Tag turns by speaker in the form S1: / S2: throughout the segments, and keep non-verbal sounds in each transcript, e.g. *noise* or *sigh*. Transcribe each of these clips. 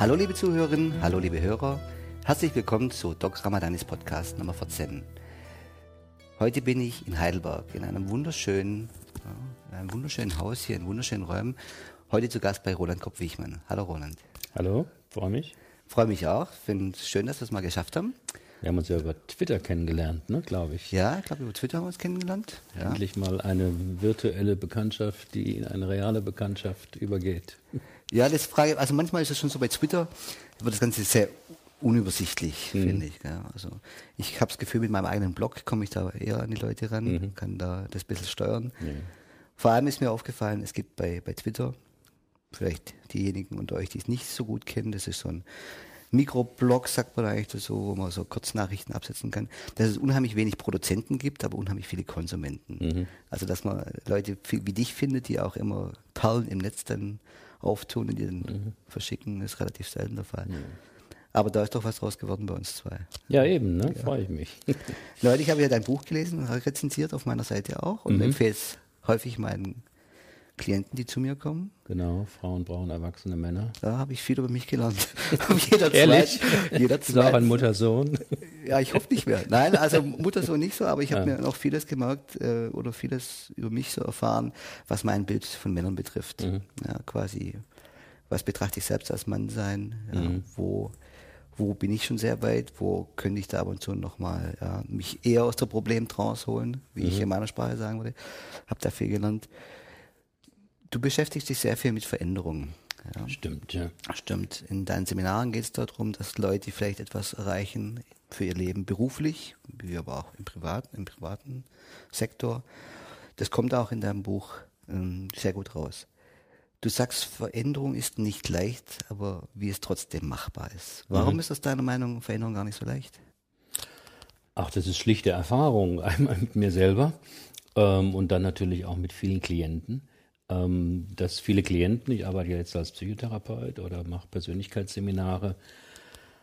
S1: Hallo liebe Zuhörerinnen, hallo liebe Hörer. Herzlich willkommen zu Doc Ramadanis Podcast Nummer 14. Heute bin ich in Heidelberg in einem wunderschönen, in einem wunderschönen Haus hier in wunderschönen Räumen. Heute zu Gast bei Roland Kopp-Wichmann. Hallo Roland.
S2: Hallo, freue mich.
S1: Freue mich auch. Finde es schön, dass wir es mal geschafft haben.
S2: Wir haben uns ja über Twitter kennengelernt, ne, glaube ich.
S1: Ja, ich glaube, über Twitter haben wir uns kennengelernt. Ja.
S2: Endlich mal eine virtuelle Bekanntschaft, die in eine reale Bekanntschaft übergeht.
S1: Ja, das frage also manchmal ist es schon so bei Twitter, wird das Ganze sehr unübersichtlich, mhm. finde ich. Ja. Also ich habe das Gefühl, mit meinem eigenen Blog komme ich da eher an die Leute ran, mhm. kann da das ein bisschen steuern. Mhm. Vor allem ist mir aufgefallen, es gibt bei, bei Twitter, vielleicht diejenigen unter euch, die es nicht so gut kennen, das ist so ein Mikroblog, sagt man eigentlich so, wo man so Kurznachrichten absetzen kann, dass es unheimlich wenig Produzenten gibt, aber unheimlich viele Konsumenten. Mhm. Also dass man Leute wie dich findet, die auch immer Perlen im Netz dann auftun und die dann mhm. verschicken, ist relativ selten der Fall. Mhm. Aber da ist doch was draus geworden bei uns zwei.
S2: Ja, eben, ne? Ja. freue ich mich. *laughs*
S1: Leute, ich habe ja dein Buch gelesen, rezensiert auf meiner Seite auch und mhm. empfehle es häufig meinen Klienten, die zu mir kommen.
S2: Genau, Frauen brauchen erwachsene Männer.
S1: Da habe ich viel über mich gelernt. *laughs* jeder
S2: Ehrlich? Jeder zwei. Ist auch ein Mutter-Sohn?
S1: Ja, ich hoffe nicht mehr. Nein, also Mutter-Sohn nicht so, aber ich habe ja. mir noch vieles gemerkt äh, oder vieles über mich so erfahren, was mein Bild von Männern betrifft. Mhm. Ja, quasi, was betrachte ich selbst als Mann sein? Ja, mhm. Wo wo bin ich schon sehr weit, wo könnte ich da ab und zu nochmal ja, mich eher aus der Problemtrance holen, wie mhm. ich in meiner Sprache sagen würde. Habe da viel gelernt. Du beschäftigst dich sehr viel mit Veränderungen.
S2: Ja. Stimmt, ja.
S1: Stimmt. In deinen Seminaren geht es darum, dass Leute vielleicht etwas erreichen für ihr Leben beruflich, wie aber auch im privaten, im privaten Sektor. Das kommt auch in deinem Buch ähm, sehr gut raus. Du sagst, Veränderung ist nicht leicht, aber wie es trotzdem machbar ist. Warum mhm. ist aus deiner Meinung Veränderung gar nicht so leicht?
S2: Ach, das ist schlichte Erfahrung, *laughs* einmal mit mir selber ähm, und dann natürlich auch mit vielen Klienten ähm, dass viele Klienten, ich arbeite jetzt als Psychotherapeut oder mache Persönlichkeitsseminare,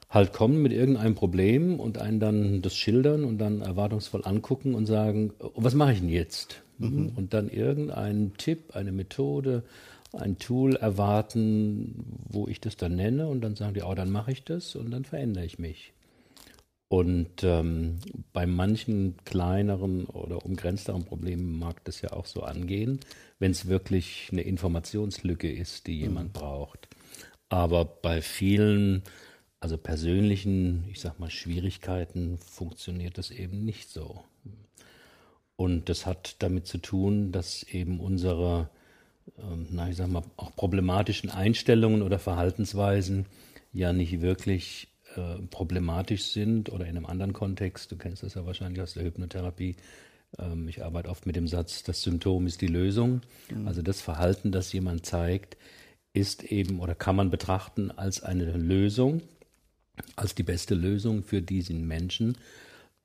S2: halt kommen mit irgendeinem Problem und einen dann das schildern und dann erwartungsvoll angucken und sagen, oh, was mache ich denn jetzt? Mhm. Und dann irgendeinen Tipp, eine Methode, ein Tool erwarten, wo ich das dann nenne und dann sagen die, oh, dann mache ich das und dann verändere ich mich. Und ähm, bei manchen kleineren oder umgrenzteren Problemen mag das ja auch so angehen, wenn es wirklich eine Informationslücke ist, die jemand mhm. braucht. Aber bei vielen, also persönlichen, ich sag mal, Schwierigkeiten funktioniert das eben nicht so. Und das hat damit zu tun, dass eben unsere, ähm, na, ich sag mal, auch problematischen Einstellungen oder Verhaltensweisen ja nicht wirklich äh, problematisch sind oder in einem anderen Kontext, du kennst das ja wahrscheinlich aus der Hypnotherapie, ähm, ich arbeite oft mit dem Satz, das Symptom ist die Lösung. Mhm. Also das Verhalten, das jemand zeigt, ist eben oder kann man betrachten als eine Lösung, als die beste Lösung für diesen Menschen.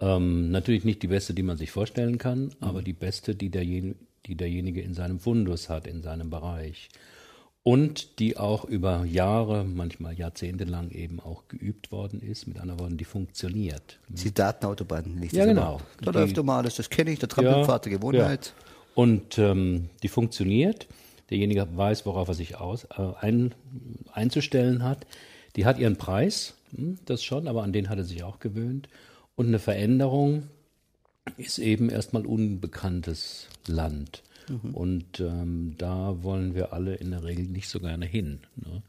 S2: Ähm, natürlich nicht die beste, die man sich vorstellen kann, mhm. aber die beste, die, derjen die derjenige in seinem Fundus hat, in seinem Bereich und die auch über Jahre, manchmal Jahrzehnte lang eben auch geübt worden ist. Mit anderen Worten, die funktioniert.
S1: Die Datenautobahn,
S2: nicht Ja, genau.
S1: Da läuft immer alles, das kenne ich, der Trampelpfad der Gewohnheit. Ja.
S2: Und ähm, die funktioniert. Derjenige weiß, worauf er sich aus, äh, ein, einzustellen hat. Die hat ihren Preis, hm, das schon, aber an den hat er sich auch gewöhnt. Und eine Veränderung ist eben erstmal unbekanntes Land. Mhm. Und ähm, da wollen wir alle in der Regel nicht so gerne hin. Ne?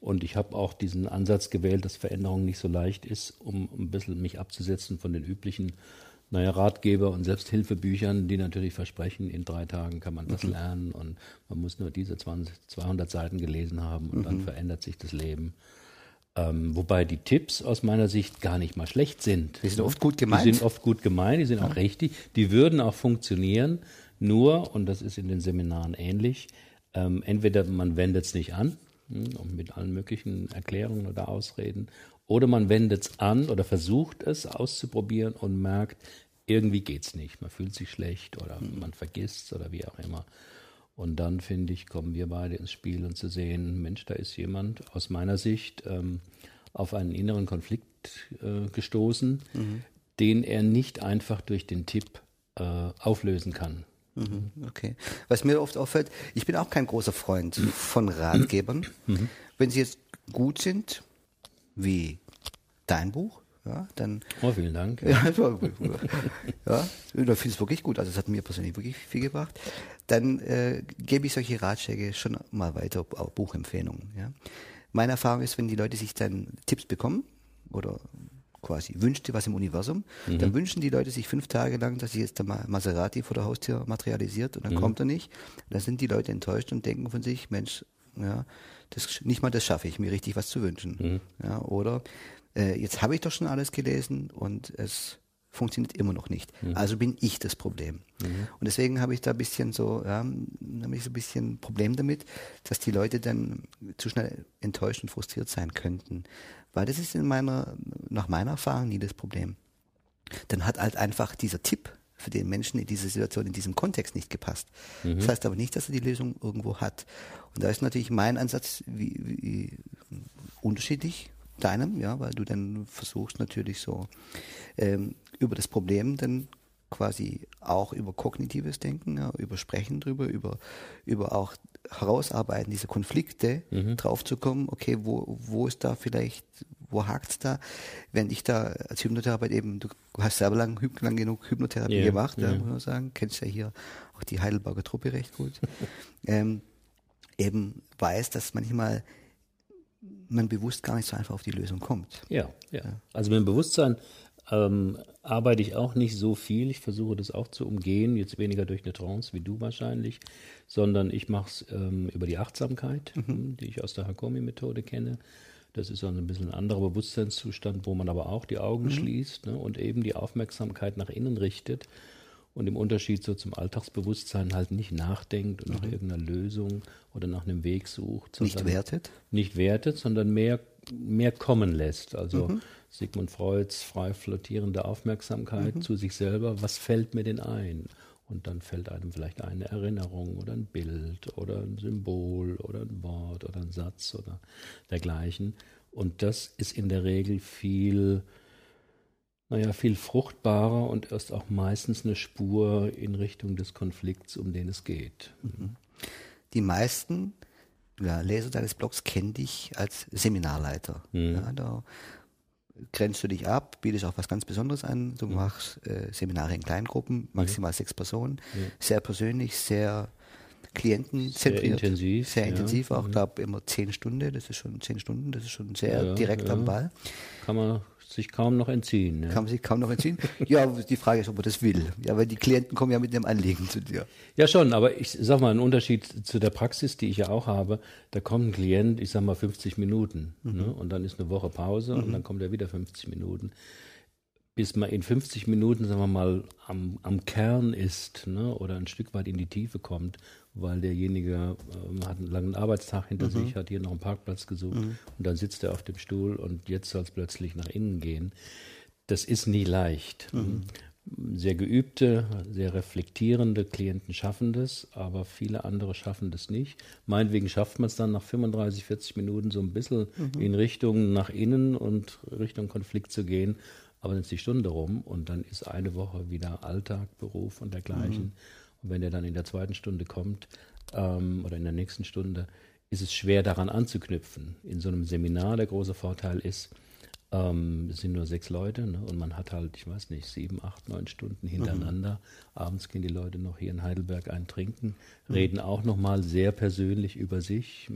S2: Und ich habe auch diesen Ansatz gewählt, dass Veränderung nicht so leicht ist, um ein bisschen mich abzusetzen von den üblichen naja, Ratgeber und Selbsthilfebüchern, die natürlich versprechen, in drei Tagen kann man das mhm. lernen und man muss nur diese 20, 200 Seiten gelesen haben und mhm. dann verändert sich das Leben. Ähm, wobei die Tipps aus meiner Sicht gar nicht mal schlecht sind.
S1: Die sind oft gut gemeint.
S2: Die sind oft gut gemeint, die sind ja. auch richtig. Die würden auch funktionieren, nur, und das ist in den Seminaren ähnlich, ähm, entweder man wendet es nicht an, hm, mit allen möglichen Erklärungen oder Ausreden, oder man wendet es an oder versucht es auszuprobieren und merkt, irgendwie geht es nicht. Man fühlt sich schlecht oder mhm. man vergisst es oder wie auch immer. Und dann, finde ich, kommen wir beide ins Spiel und zu sehen, Mensch, da ist jemand aus meiner Sicht ähm, auf einen inneren Konflikt äh, gestoßen, mhm. den er nicht einfach durch den Tipp äh, auflösen kann
S1: Mhm, okay. Was mir oft auffällt, ich bin auch kein großer Freund von Ratgebern. Mhm. Wenn sie jetzt gut sind, wie dein Buch, ja, dann.
S2: Oh, vielen Dank. *laughs*
S1: Ja, ja, ja ich finde es wirklich gut. Also es hat mir persönlich wirklich viel gebracht. Dann äh, gebe ich solche Ratschläge schon mal weiter, auch Buchempfehlungen. Ja. Meine Erfahrung ist, wenn die Leute sich dann Tipps bekommen oder quasi wünscht dir was im Universum, mhm. dann wünschen die Leute sich fünf Tage lang, dass sich jetzt der Maserati vor der Haustür materialisiert und dann mhm. kommt er nicht. Dann sind die Leute enttäuscht und denken von sich, Mensch, ja, das, nicht mal das schaffe ich, mir richtig was zu wünschen. Mhm. Ja, oder äh, jetzt habe ich doch schon alles gelesen und es funktioniert immer noch nicht. Mhm. Also bin ich das Problem. Mhm. Und deswegen habe ich da ein bisschen so, ja, habe ich so ein bisschen Problem damit, dass die Leute dann zu schnell enttäuscht und frustriert sein könnten. Weil das ist in meiner, nach meiner Erfahrung nie das Problem. Dann hat halt einfach dieser Tipp für den Menschen in dieser Situation, in diesem Kontext nicht gepasst. Mhm. Das heißt aber nicht, dass er die Lösung irgendwo hat. Und da ist natürlich mein Ansatz wie, wie unterschiedlich deinem, ja, weil du dann versuchst natürlich so ähm, über das Problem dann quasi auch über kognitives Denken, ja, über Sprechen drüber, über, über auch Herausarbeiten dieser Konflikte mhm. draufzukommen, okay, wo, wo ist da vielleicht, wo hakt's da? Wenn ich da als Hypnotherapeut eben, du hast selber lang, lang genug Hypnotherapie yeah, gemacht, yeah. Muss man sagen, kennst ja hier auch die Heidelberger Truppe recht gut, *laughs* ähm, eben weiß, dass manchmal man bewusst gar nicht so einfach auf die Lösung kommt.
S2: Ja, ja. ja. Also mit dem Bewusstsein ähm, arbeite ich auch nicht so viel. Ich versuche das auch zu umgehen, jetzt weniger durch eine Trance wie du wahrscheinlich, sondern ich mache es ähm, über die Achtsamkeit, mhm. die ich aus der Hakomi-Methode kenne. Das ist dann ein bisschen ein anderer Bewusstseinszustand, wo man aber auch die Augen mhm. schließt ne, und eben die Aufmerksamkeit nach innen richtet und im Unterschied so zum Alltagsbewusstsein halt nicht nachdenkt und mhm. nach irgendeiner Lösung oder nach einem Weg sucht.
S1: Nicht wertet?
S2: Nicht wertet, sondern mehr, mehr kommen lässt. Also mhm. Sigmund Freuds frei flottierende Aufmerksamkeit mhm. zu sich selber. Was fällt mir denn ein? Und dann fällt einem vielleicht eine Erinnerung oder ein Bild oder ein Symbol oder ein Wort oder ein Satz oder dergleichen. Und das ist in der Regel viel naja, viel fruchtbarer und erst auch meistens eine Spur in Richtung des Konflikts, um den es geht. Mhm.
S1: Die meisten ja, Leser deines Blogs kennen dich als Seminarleiter. Mhm. Ja, da grenzt du dich ab, bietest auch was ganz Besonderes an. Du mhm. machst äh, Seminare in Kleingruppen, maximal sechs Personen, sehr persönlich, sehr klientenzentriert. Sehr intensiv. Sehr intensiv ja. auch, mhm. glaube immer zehn Stunden, das ist schon zehn Stunden, das ist schon sehr ja, direkt ja. am Ball.
S2: Kann man sich kaum noch entziehen.
S1: Ne? Kann man sich kaum noch entziehen? ja, die Frage ist, ob man das will. Ja, weil die Klienten kommen ja mit dem Anliegen zu dir.
S2: Ja, schon, aber ich sag mal, ein Unterschied zu der Praxis, die ich ja auch habe, da kommt ein Klient, ich sag mal 50 Minuten. Mhm. Ne? Und dann ist eine Woche Pause mhm. und dann kommt er wieder 50 Minuten. Bis man in 50 Minuten, sagen wir mal, am, am Kern ist ne? oder ein Stück weit in die Tiefe kommt weil derjenige äh, hat einen langen Arbeitstag hinter mhm. sich, hat hier noch einen Parkplatz gesucht mhm. und dann sitzt er auf dem Stuhl und jetzt soll es plötzlich nach innen gehen. Das ist nie leicht. Mhm. Sehr geübte, sehr reflektierende Klienten schaffen das, aber viele andere schaffen das nicht. Meinetwegen schafft man es dann nach 35, 40 Minuten so ein bisschen mhm. in Richtung nach innen und Richtung Konflikt zu gehen. Aber dann ist die Stunde rum und dann ist eine Woche wieder Alltag, Beruf und dergleichen. Mhm. Und wenn er dann in der zweiten Stunde kommt ähm, oder in der nächsten Stunde, ist es schwer daran anzuknüpfen. In so einem Seminar der große Vorteil ist, ähm, es sind nur sechs Leute ne, und man hat halt, ich weiß nicht, sieben, acht, neun Stunden hintereinander. Mhm. Abends gehen die Leute noch hier in Heidelberg ein trinken, mhm. reden auch nochmal sehr persönlich über sich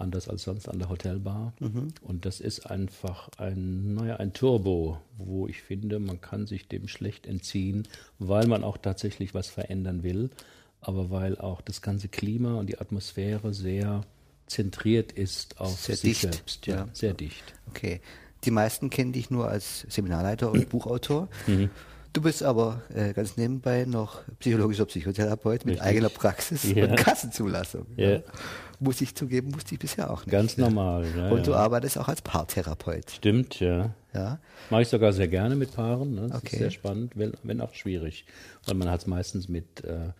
S2: anders als sonst an der Hotelbar. Mhm. Und das ist einfach ein, naja, ein Turbo, wo ich finde, man kann sich dem schlecht entziehen, weil man auch tatsächlich was verändern will, aber weil auch das ganze Klima und die Atmosphäre sehr zentriert ist auf sehr sich dicht. selbst.
S1: Ja, ja, sehr dicht. Okay. Die meisten kennen dich nur als Seminarleiter und *clears throat* Buchautor. Mhm. Du bist aber äh, ganz nebenbei noch psychologischer Psychotherapeut mit Richtig. eigener Praxis ja. und Kassenzulassung. Ja. Ja. Muss ich zugeben, wusste ich bisher auch nicht.
S2: Ganz normal.
S1: Ja, und du arbeitest auch als Paartherapeut.
S2: Stimmt, ja. ja. Mache ich sogar sehr gerne mit Paaren. Ne? Das okay. ist sehr spannend, wenn, wenn auch schwierig. Weil man hat es meistens mit äh,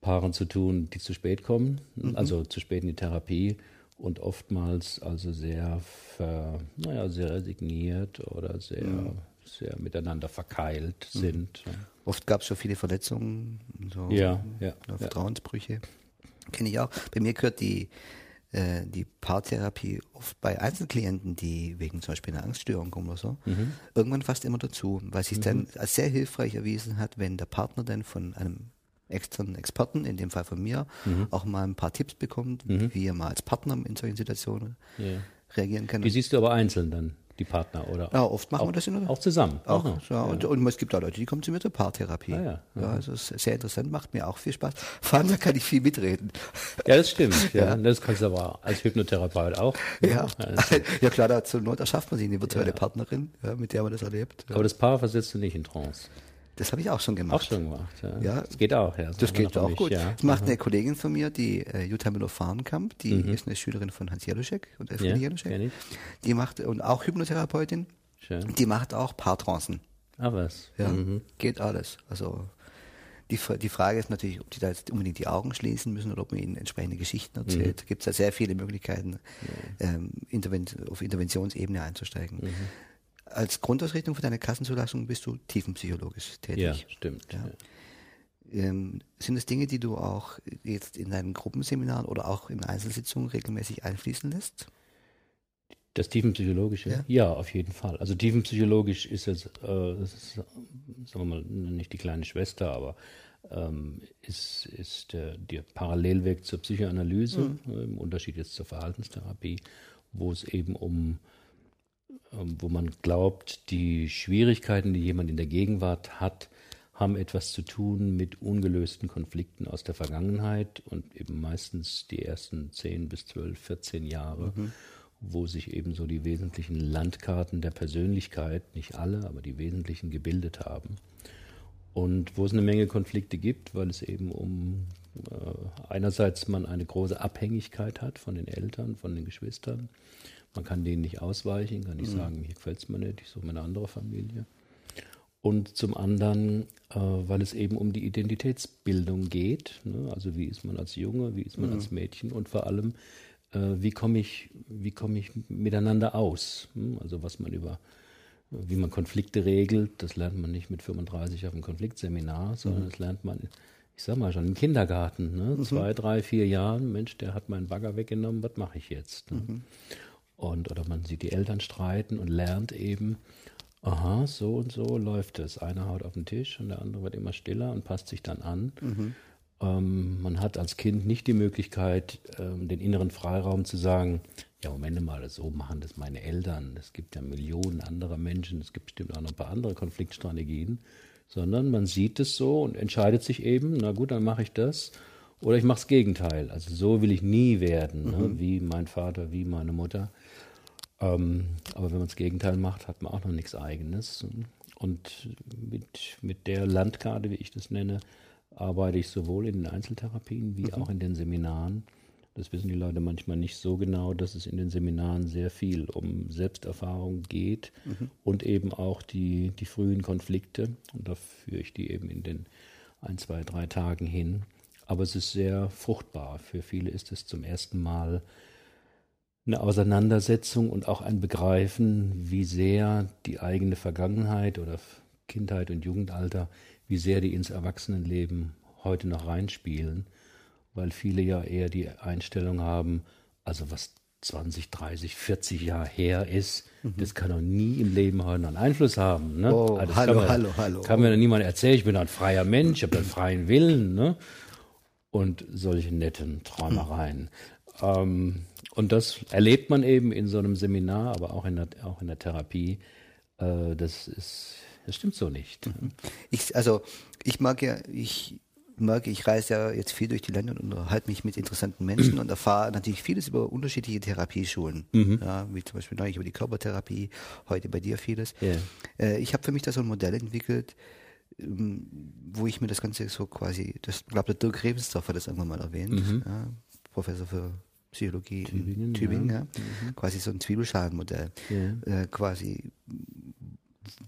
S2: Paaren zu tun, die zu spät kommen, mhm. also zu spät in die Therapie und oftmals also sehr, ver, naja, sehr resigniert oder sehr mhm sehr miteinander verkeilt mhm. sind.
S1: Oft gab es so viele Verletzungen, so
S2: Ja, ja, ja.
S1: Vertrauensbrüche. Kenne ich auch. Bei mir gehört die, äh, die Paartherapie oft bei Einzelklienten, die wegen zum Beispiel einer Angststörung kommen oder so,
S2: Mhm.
S1: irgendwann fast immer dazu, weil sich dann als sehr hilfreich erwiesen hat, wenn der Partner dann von einem externen Experten, in dem Fall von mir,
S2: Mhm.
S1: auch mal ein paar Tipps bekommt, wie er mal als Partner in solchen Situationen
S2: Ja.
S1: reagieren kann.
S2: Die siehst du aber einzeln dann, die Partner, oder?
S1: Ja, oft machen
S2: auch,
S1: wir das in der
S2: Auch zusammen.
S1: Auch,
S2: Aha.
S1: ja, Und, und es gibt auch Leute, die kommen zu mir zur Paartherapie.
S2: Ah, ja.
S1: ja, also es ist sehr interessant, macht mir auch viel Spaß. Vor allem, da kann ich viel mitreden.
S2: Ja, das stimmt. *laughs* Ja.
S1: Ja.
S2: Das kannst du aber als Hypnotherapeut auch.
S1: Ja,
S2: Also, *laughs*
S1: ja klar, da zur Not erschafft man sich eine virtuelle Partnerin, ja, mit der man das erlebt. Ja.
S2: aber das Paar versetzt du nicht in Trance.
S1: Das habe ich auch schon gemacht.
S2: Auch schon gemacht. Ja.
S1: Ja.
S2: Das geht auch, ja.
S1: Das
S2: aber
S1: geht auch gut.
S2: Ja.
S1: Das macht eine Kollegin von mir, die äh, Jutta Müller-Fahrenkamp, die ist eine Schülerin von Hans Januszek und Elfriede
S2: Mhm. Ja, ich.
S1: Die macht, und auch Hypnotherapeutin,
S2: Schön.
S1: die macht auch Paartrancen.
S2: Ah, was?
S1: Ja,
S2: Mhm.
S1: geht alles. Also die, die Frage ist natürlich, ob die da jetzt unbedingt die Augen schließen müssen oder ob man ihnen entsprechende Geschichten erzählt. Da gibt es ja sehr viele Möglichkeiten, ähm, Intervent auf Interventionsebene einzusteigen.
S2: Mhm.
S1: Als Grundausrichtung für deine Kassenzulassung bist du tiefenpsychologisch tätig.
S2: Ja, stimmt.
S1: Ja. Ähm, sind es Dinge, die du auch jetzt in deinen Gruppenseminaren oder auch in Einzelsitzungen regelmäßig einfließen lässt?
S2: Das Tiefenpsychologische?
S1: Ja.
S2: Ja. auf jeden Fall. Also tiefenpsychologisch ist es, äh, das ist, sagen wir mal, nicht die kleine Schwester, aber ähm, ist, ist der, der Parallelweg zur Psychoanalyse, äh, im Unterschied jetzt zur Verhaltenstherapie, wo es eben um, wo man glaubt, die Schwierigkeiten, die jemand in der Gegenwart hat, haben etwas zu tun mit ungelösten Konflikten aus der Vergangenheit und eben meistens die ersten 10 bis 12, 14 Jahre, wo sich eben so die wesentlichen Landkarten der Persönlichkeit, nicht alle, aber die wesentlichen gebildet haben. Und wo es eine Menge Konflikte gibt, weil es eben um äh, einerseits man eine große Abhängigkeit hat von den Eltern, von den Geschwistern. Man kann denen nicht ausweichen, kann nicht sagen, hier gefällt es mir nicht, ich suche mir eine andere Familie. Und zum anderen, äh, weil es eben um die Identitätsbildung geht. Ne? Also wie ist man als Junge, wie ist man als Mädchen und vor allem, äh, wie komme ich, wie komme ich miteinander aus? Hm? Also was man über, wie man Konflikte regelt, das lernt man nicht mit 35 auf einem Konfliktseminar, sondern das lernt man, ich sag mal schon im Kindergarten, ne? zwei, drei, vier Jahren. Mensch, der hat meinen Bagger weggenommen, was mache ich jetzt? Ne? Und oder man sieht die Eltern streiten und lernt eben, aha, so und so läuft es. Einer haut auf den Tisch und der andere wird immer stiller und passt sich dann an. Ähm, man hat als Kind nicht die Möglichkeit, ähm, den inneren Freiraum zu sagen, ja, Moment mal, so machen das meine Eltern. Es gibt ja Millionen anderer Menschen, es gibt bestimmt auch noch ein paar andere Konfliktstrategien, sondern man sieht es so und entscheidet sich eben, na gut, dann mache ich das. Oder ich mache das Gegenteil. Also so will ich nie werden, ne? wie mein Vater, wie meine Mutter. Ähm, aber wenn man das Gegenteil macht, hat man auch noch nichts Eigenes. Und mit, mit der Landkarte, wie ich das nenne, arbeite ich sowohl in den Einzeltherapien wie auch in den Seminaren. Das wissen die Leute manchmal nicht so genau, dass es in den Seminaren sehr viel um Selbsterfahrung geht und eben auch die, die frühen Konflikte. Und da führe ich die eben in den ein, zwei, drei Tagen hin. Aber es ist sehr fruchtbar. Für viele ist es zum ersten Mal eine Auseinandersetzung und auch ein Begreifen, wie sehr die eigene Vergangenheit oder Kindheit und Jugendalter, wie sehr die ins Erwachsenenleben heute noch reinspielen, weil viele ja eher die Einstellung haben, also was 20, 30, 40 Jahre her ist, das kann doch nie im Leben heute noch einen Einfluss haben. Ne?
S1: Oh,
S2: das
S1: hallo,
S2: kann mir,
S1: hallo, hallo.
S2: Kann mir niemand erzählen, ich bin ein freier Mensch, ich habe einen freien Willen. Ne? Und solche netten Träumereien. Ähm, und das erlebt man eben in so einem Seminar, aber auch in der, auch in der Therapie. Äh, das ist, das stimmt so nicht.
S1: Ich, also ich mag ja, ich merke, ich reise ja jetzt viel durch die Länder und unterhalte mich mit interessanten Menschen *clears throat* und erfahre natürlich vieles über unterschiedliche Therapieschulen. Ja, wie zum Beispiel neulich über die Körpertherapie, heute bei dir vieles.
S2: Ja.
S1: Äh, ich habe für mich da so ein Modell entwickelt, wo ich mir das Ganze so quasi, das ich glaube der Dirk Rebensdorf hat das irgendwann mal erwähnt, ja, Professor für Psychologie
S2: Tübingen,
S1: in Tübingen, ja. quasi so ein Zwiebelschalenmodell,
S2: Ja.
S1: äh, quasi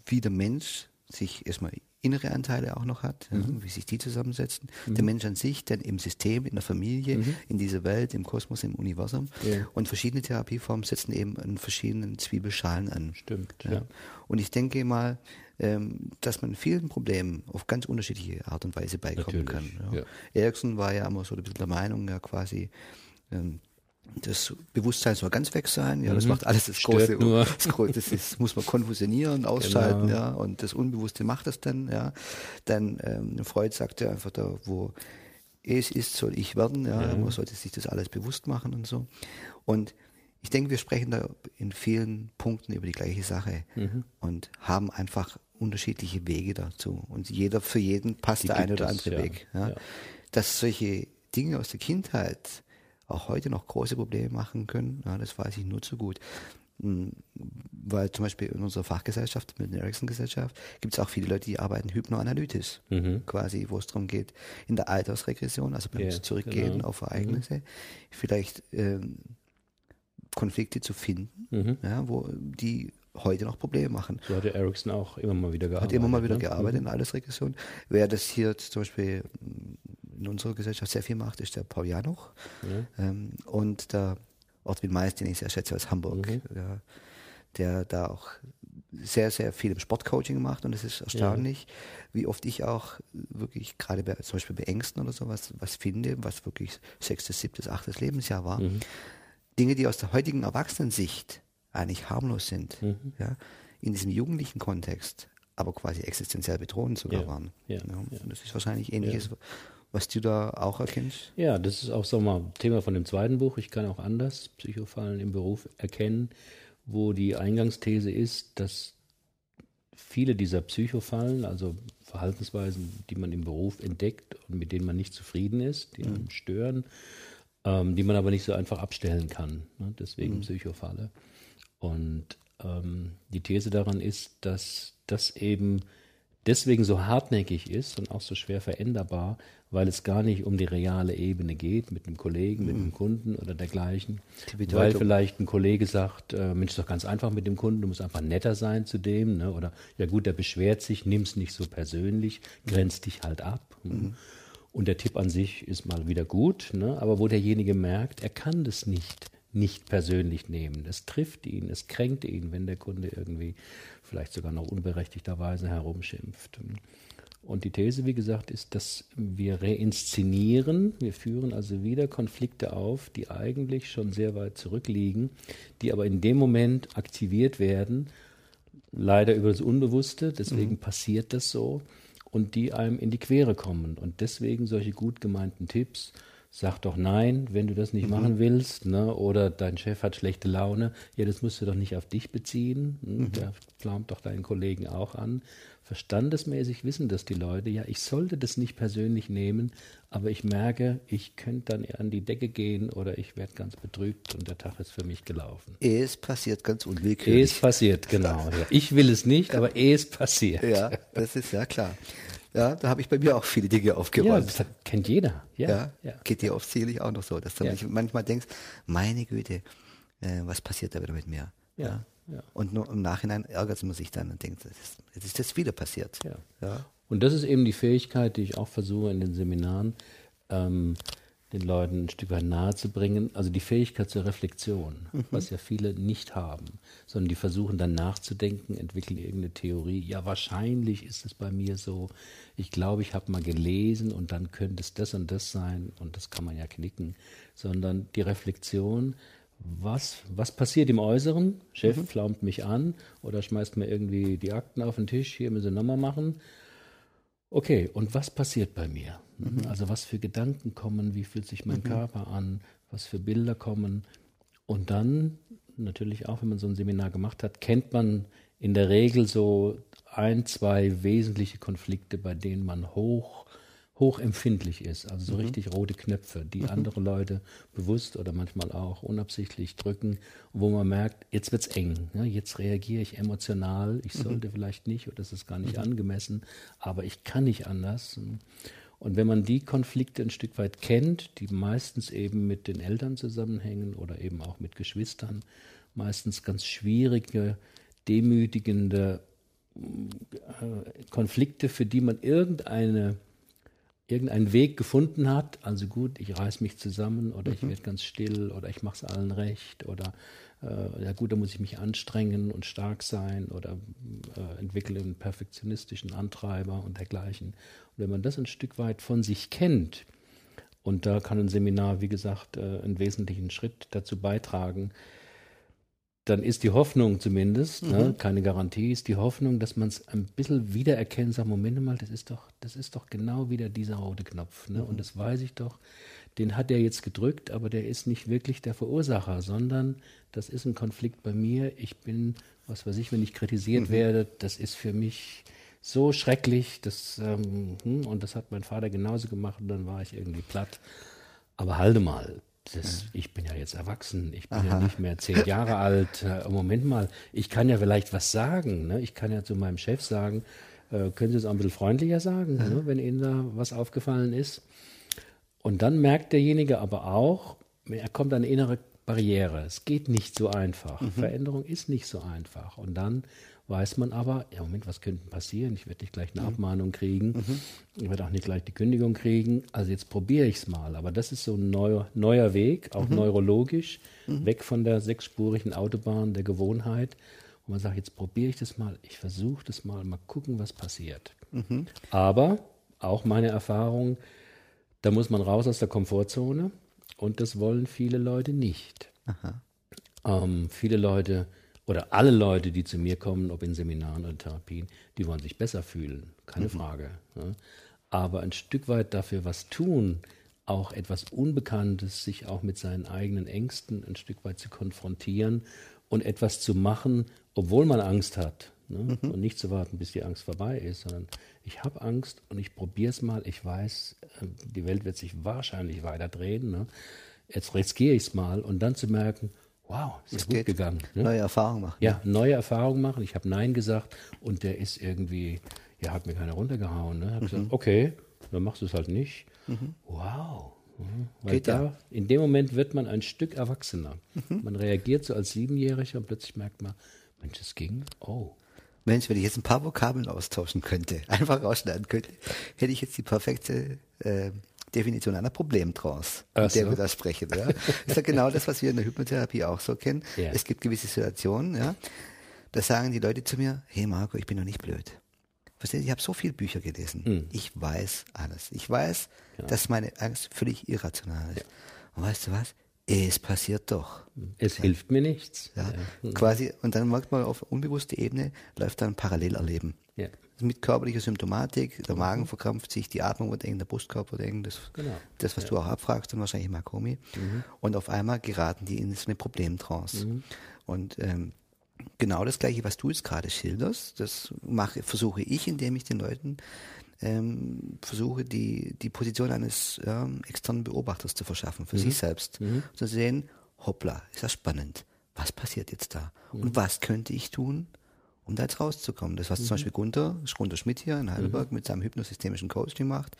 S1: wie der Mensch sich erstmal innere Anteile auch noch hat, mhm. ja, wie sich die zusammensetzen. Mhm. Der Mensch an sich, dann im System, in der Familie, mhm. in dieser Welt, im Kosmos, im Universum. Ja. Und verschiedene Therapieformen setzen eben an verschiedenen Zwiebelschalen an.
S2: Stimmt.
S1: Ja. ja. Und ich denke mal, ähm, dass man vielen Problemen auf ganz unterschiedliche Art und Weise beikommen Natürlich. kann. Ja. Ericsson war ja immer so ein bisschen der Meinung, ja quasi, ähm, das Bewusstsein soll ganz weg sein, ja, das mhm. macht alles das Große,
S2: nur. *laughs*
S1: das Große, das ist, muss man konfusionieren, ausschalten, genau. ja, und das Unbewusste macht das dann, ja. Dann ähm, Freud sagte einfach da, wo es ist, soll ich werden, ja, mhm. man sollte sich das alles bewusst machen und so. Und ich denke, wir sprechen da in vielen Punkten über die gleiche Sache mhm. und haben einfach unterschiedliche Wege dazu. Und jeder für jeden passt die der eine oder andere ja. Weg. Ja. ja. Dass solche Dinge aus der Kindheit auch heute noch große Probleme machen können, das weiß ich nur zu gut. Hm, weil zum Beispiel in unserer Fachgesellschaft, mit der Ericsson-Gesellschaft, gibt es auch viele Leute, die arbeiten hypnoanalytisch, mhm. quasi, wo es darum geht, in der Altersregression, also beim ja, Zurückgehen genau. auf Ereignisse, mhm. vielleicht ähm, Konflikte zu finden, mhm. ja, wo die heute noch Probleme machen.
S2: So hat der Ericsson auch immer mal wieder gearbeitet.
S1: Hat immer mal wieder ne? gearbeitet mhm. in Altersregression. Wer das hier zum Beispiel in unserer Gesellschaft sehr viel macht, ist der Paul Janoch. Ja. Ähm, und der Ortwin Mais, den ich sehr schätze aus Hamburg, mhm. ja, der da auch sehr, sehr viel im Sportcoaching macht und es ist erstaunlich, ja. wie oft ich auch wirklich gerade bei, zum Beispiel bei Ängsten oder sowas was finde, was wirklich sechstes, siebtes, achtes Lebensjahr war. Mhm. Dinge, die aus der heutigen Erwachsenensicht eigentlich harmlos sind, mhm. ja, in diesem jugendlichen Kontext aber quasi existenziell bedrohend sogar
S2: ja.
S1: waren.
S2: Ja.
S1: Ja. Das ist wahrscheinlich ähnliches, was du da auch erkennst?
S2: Ja, das ist auch so mal Thema von dem zweiten Buch. Ich kann auch anders Psychofallen im Beruf erkennen, wo die Eingangsthese ist, dass viele dieser Psychofallen, also Verhaltensweisen, die man im Beruf entdeckt und mit denen man nicht zufrieden ist, die mhm. stören, ähm, die man aber nicht so einfach abstellen kann. Ne? Deswegen mhm. Psychofalle. Und ähm, die These daran ist, dass das eben deswegen so hartnäckig ist und auch so schwer veränderbar, weil es gar nicht um die reale Ebene geht, mit einem Kollegen, mit einem mhm. Kunden oder dergleichen. Weil vielleicht ein Kollege sagt, äh, Mensch, ist doch ganz einfach mit dem Kunden, du musst einfach netter sein zu dem, ne? oder ja gut, der beschwert sich, nimm es nicht so persönlich, grenzt dich halt ab. Mhm. Und der Tipp an sich ist mal wieder gut, ne? aber wo derjenige merkt, er kann das nicht nicht persönlich nehmen. Es trifft ihn, es kränkt ihn, wenn der Kunde irgendwie vielleicht sogar noch unberechtigterweise herumschimpft. Und die These, wie gesagt, ist, dass wir reinszenieren, wir führen also wieder Konflikte auf, die eigentlich schon sehr weit zurückliegen, die aber in dem Moment aktiviert werden, leider über das Unbewusste, deswegen mhm. passiert das so, und die einem in die Quere kommen. Und deswegen solche gut gemeinten Tipps, sag doch nein, wenn du das nicht mhm. machen willst, ne? oder dein Chef hat schlechte Laune, ja, das musst du doch nicht auf dich beziehen, hm? mhm. der pflaumt doch deinen Kollegen auch an. Verstandesmäßig wissen das die Leute, ja, ich sollte das nicht persönlich nehmen, aber ich merke, ich könnte dann an die Decke gehen oder ich werde ganz betrübt und der Tag ist für mich gelaufen.
S1: Es passiert ganz unwillkürlich.
S2: Es passiert, genau. *laughs* Ja. Ich will es nicht, aber es passiert.
S1: Ja, das ist ja klar. Ja, da habe ich bei mir auch viele Dinge aufgeräumt.
S2: Ja, das kennt jeder. Ja,
S1: ja, ja. Geht dir oft sicherlich auch noch so, dass du ja. manchmal denkst, meine Güte, äh, was passiert da wieder mit mir?
S2: Ja. ja.
S1: Und nur im Nachhinein ärgert man sich dann und denkt, jetzt ist das wieder passiert.
S2: Ja. ja. Und das ist eben die Fähigkeit, die ich auch versuche in den Seminaren, ähm, den Leuten ein Stück weit nahezubringen, also die Fähigkeit zur Reflexion, mhm. was ja viele nicht haben, sondern die versuchen dann nachzudenken, entwickeln irgendeine Theorie. Ja, wahrscheinlich ist es bei mir so. Ich glaube, ich habe mal gelesen und dann könnte es das und das sein und das kann man ja knicken, sondern die Reflexion, was, was passiert im Äußeren? Chef mhm. flaumt mich an oder schmeißt mir irgendwie die Akten auf den Tisch, hier müssen Sie nochmal machen. Okay, und was passiert bei mir? Mhm. Also was für Gedanken kommen, wie fühlt sich mein mhm. Körper an, was für Bilder kommen. Und dann, natürlich auch, wenn man so ein Seminar gemacht hat, kennt man in der Regel so ein, zwei wesentliche Konflikte, bei denen man hoch hochempfindlich ist, also so mhm. richtig rote Knöpfe, die mhm. andere Leute bewusst oder manchmal auch unabsichtlich drücken, wo man merkt, jetzt wird's eng, ne? jetzt reagiere ich emotional, ich mhm. sollte vielleicht nicht oder das ist gar nicht mhm. angemessen, aber ich kann nicht anders. Und wenn man die Konflikte ein Stück weit kennt, die meistens eben mit den Eltern zusammenhängen oder eben auch mit Geschwistern, meistens ganz schwierige, demütigende äh, Konflikte, für die man irgendeine irgendeinen Weg gefunden hat, also gut, ich reiß mich zusammen oder mhm. ich werde ganz still oder ich mache es allen recht oder äh, ja gut, da muss ich mich anstrengen und stark sein oder äh, entwickle einen perfektionistischen Antreiber und dergleichen. Und wenn man das ein Stück weit von sich kennt, und da kann ein Seminar, wie gesagt, äh, einen wesentlichen Schritt dazu beitragen, dann ist die Hoffnung zumindest, ne, mhm. ne, keine Garantie, ist die Hoffnung, dass man es ein bisschen wiedererkennt, sagt, Moment mal, das ist doch, das ist doch genau wieder dieser rote Knopf. Ne? Mhm. Und das weiß ich doch, den hat er jetzt gedrückt, aber der ist nicht wirklich der Verursacher, sondern das ist ein Konflikt bei mir. Ich bin, was weiß ich, wenn ich kritisiert mhm. werde, das ist für mich so schrecklich, das, ähm, hm, und das hat mein Vater genauso gemacht und dann war ich irgendwie platt. Aber halte mal, das, ich bin ja jetzt erwachsen, ich bin Aha. ja nicht mehr zehn Jahre *laughs* alt. Äh, Moment mal, ich kann ja vielleicht was sagen. Ne? Ich kann ja zu meinem Chef sagen, äh, können Sie es auch ein bisschen freundlicher sagen, ne? wenn Ihnen da was aufgefallen ist. Und dann merkt derjenige aber auch, er kommt an eine innere Barriere. Es geht nicht so einfach. Mhm. Veränderung ist nicht so einfach. Und dann weiß man aber, ja Moment, was könnte passieren? Ich werde nicht gleich eine mhm. Abmahnung kriegen, mhm. ich werde auch nicht gleich die Kündigung kriegen, also jetzt probiere ich es mal. Aber das ist so ein neuer, neuer Weg, auch mhm. neurologisch, mhm. weg von der sechsspurigen Autobahn der Gewohnheit. Und man sagt, jetzt probiere ich das mal, ich versuche das mal, mal gucken, was passiert. Mhm. Aber auch meine Erfahrung, da muss man raus aus der Komfortzone und das wollen viele Leute nicht. Ähm, viele Leute oder alle Leute, die zu mir kommen, ob in Seminaren oder Therapien, die wollen sich besser fühlen, keine mhm. Frage. Ja. Aber ein Stück weit dafür was tun, auch etwas Unbekanntes, sich auch mit seinen eigenen Ängsten ein Stück weit zu konfrontieren und etwas zu machen, obwohl man Angst hat. Ne? Mhm. Und nicht zu warten, bis die Angst vorbei ist, sondern ich habe Angst und ich probiere es mal. Ich weiß, äh, die Welt wird sich wahrscheinlich weiter drehen. Ne? Jetzt riskiere ich es mal und dann zu merken, wow, ist das gut geht. gegangen.
S1: Ne? Neue Erfahrungen machen.
S2: Ja, neue Erfahrungen machen. Ich habe Nein gesagt und der ist irgendwie, ja, hat mir keiner runtergehauen. Ne? Hab mhm. gesagt, okay, dann machst du es halt nicht. Mhm. Wow. Mhm. Weil Geht da, ja. in dem Moment wird man ein Stück erwachsener. Mhm. Man reagiert so als Siebenjähriger und plötzlich merkt man, Mensch, es ging. Oh.
S1: Mensch, wenn ich jetzt ein paar Vokabeln austauschen könnte, *laughs* einfach rausschneiden könnte, hätte ich jetzt die perfekte äh, Definition einer Problemtrance, in der so. wir da sprechen. Ja. ist ja genau das, was wir in der Hypnotherapie auch so kennen. Ja. Es gibt gewisse Situationen, ja, da sagen die Leute zu mir, hey Marco, ich bin doch nicht blöd. Verstehen Sie, ich habe so viele Bücher gelesen. Mhm. Ich weiß alles. Ich weiß, genau. dass meine Angst völlig irrational ist. Ja. Und weißt du was? Es passiert doch.
S2: Es ja. hilft mir nichts.
S1: Ja, ja. Quasi, und dann merkt man auf unbewusster Ebene, läuft dann ein Parallelerleben. Ja mit körperlicher Symptomatik, der Magen verkrampft sich, die Atmung wird eng, der Brustkorb wird eng, das, genau. das was ja. du auch abfragst, dann wahrscheinlich Makomi. Mhm. Und auf einmal geraten die in so eine Problemtrance. Mhm. Und ähm, genau das Gleiche, was du jetzt gerade schilderst, das mache, versuche ich, indem ich den Leuten ähm, versuche, die, die Position eines ähm, externen Beobachters zu verschaffen, für mhm. sich selbst. Mhm. Zu sehen, hoppla, ist das spannend. Was passiert jetzt da? Und mhm. was könnte ich tun, um da jetzt rauszukommen. Das, was mhm. zum Beispiel Gunter, Gunter Schmidt hier in Heidelberg mhm. mit seinem hypnosystemischen Coaching macht,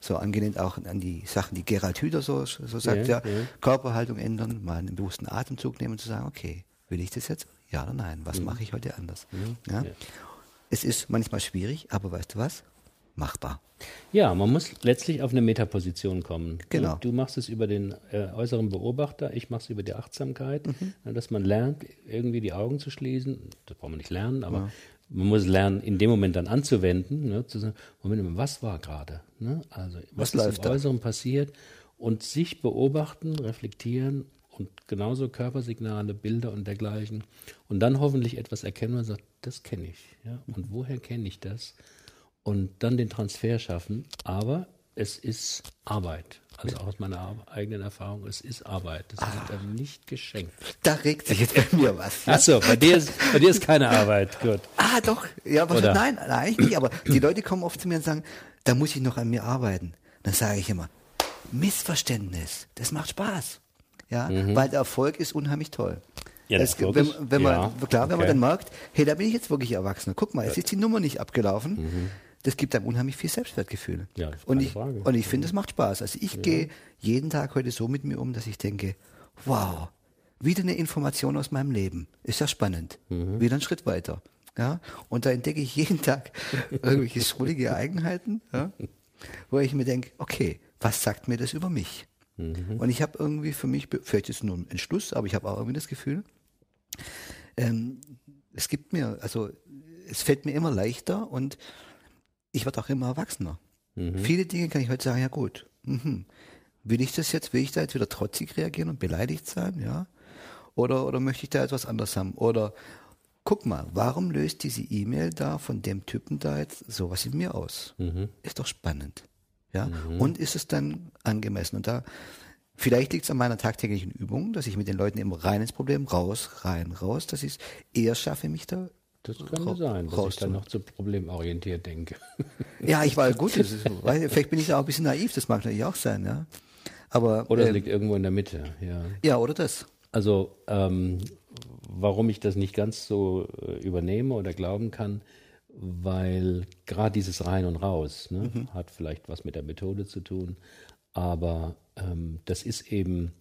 S1: so angelehnt auch an die Sachen, die Gerald Hüder so, so sagt, ja, ja, ja, Körperhaltung ändern, mal einen bewussten Atemzug nehmen und zu sagen, okay, will ich das jetzt? Ja oder nein? Was mhm. mache ich heute anders? Mhm. Ja? Es ist manchmal schwierig, aber weißt du was? Machbar.
S2: Ja, man muss letztlich auf eine Metaposition kommen. Genau. Du, du machst es über den äh, äußeren Beobachter, ich mache es über die Achtsamkeit, mhm. dass man lernt, irgendwie die Augen zu schließen. Das braucht man nicht lernen, aber ja. man muss lernen, in dem Moment dann anzuwenden, ne, zu sagen, Moment, was war gerade? Ne? Also, was, was ist im da? Äußeren passiert? Und sich beobachten, reflektieren und genauso Körpersignale, Bilder und dergleichen. Und dann hoffentlich etwas erkennen und sagt, das kenne ich. Ja? Und woher kenne ich das? Und dann den Transfer schaffen. Aber es ist Arbeit. Also auch aus meiner eigenen Erfahrung, es ist Arbeit. Das ah, wird einem nicht geschenkt.
S1: Da regt sich jetzt bei *laughs* mir was.
S2: Ja? Achso, bei dir, ist, bei dir ist keine Arbeit. Gut.
S1: Ah, doch. Ja, aber Oder? nein, eigentlich nicht. Aber die Leute kommen oft zu mir und sagen, da muss ich noch an mir arbeiten. Dann sage ich immer, Missverständnis, das macht Spaß. Ja, mhm. weil der Erfolg ist unheimlich toll. Ja, das, wenn, wenn man, ja, klar, wenn okay. man dann merkt, hey, da bin ich jetzt wirklich Erwachsener. Guck mal, jetzt ist die Nummer nicht abgelaufen. Mhm das gibt einem unheimlich viel Selbstwertgefühl. Ja, und ich, Frage. und ich finde, es macht Spaß. Also ich ja. gehe jeden Tag heute so mit mir um, dass ich denke, wow, wieder eine Information aus meinem Leben. Ist ja spannend. Mhm. Wieder ein Schritt weiter. Ja, und da entdecke ich jeden Tag *laughs* irgendwelche schrullige Eigenheiten, ja, wo ich mir denke, okay, was sagt mir das über mich? Mhm. Und ich habe irgendwie für mich, vielleicht ist es nur ein Entschluss, aber ich habe auch irgendwie das Gefühl, ähm, es gibt mir, also es fällt mir immer leichter und ich werde auch immer erwachsener. Mhm. Viele Dinge kann ich heute sagen, ja gut, mhm. will ich das jetzt, will ich da jetzt wieder trotzig reagieren und beleidigt sein, ja? Oder, oder möchte ich da etwas anders haben? Oder guck mal, warum löst diese E-Mail da von dem Typen da jetzt sowas in mir aus? Mhm. Ist doch spannend. Ja? Mhm. Und ist es dann angemessen? Und da, vielleicht liegt es an meiner tagtäglichen Übung, dass ich mit den Leuten immer rein ins Problem, raus, rein, raus, dass ich es eher schaffe, mich da
S2: das kann ra sein, dass ich dann noch zu problemorientiert denke. *laughs*
S1: Ja, ich war gut. Ist, vielleicht bin ich da auch ein bisschen naiv, das mag natürlich auch sein, ja. Aber,
S2: oder es ähm, liegt irgendwo in der Mitte, ja.
S1: Ja, oder das.
S2: Also, ähm, warum ich das nicht ganz so äh, übernehme oder glauben kann, weil gerade dieses Rein und Raus ne, mhm. hat vielleicht was mit der Methode zu tun, aber ähm, das ist eben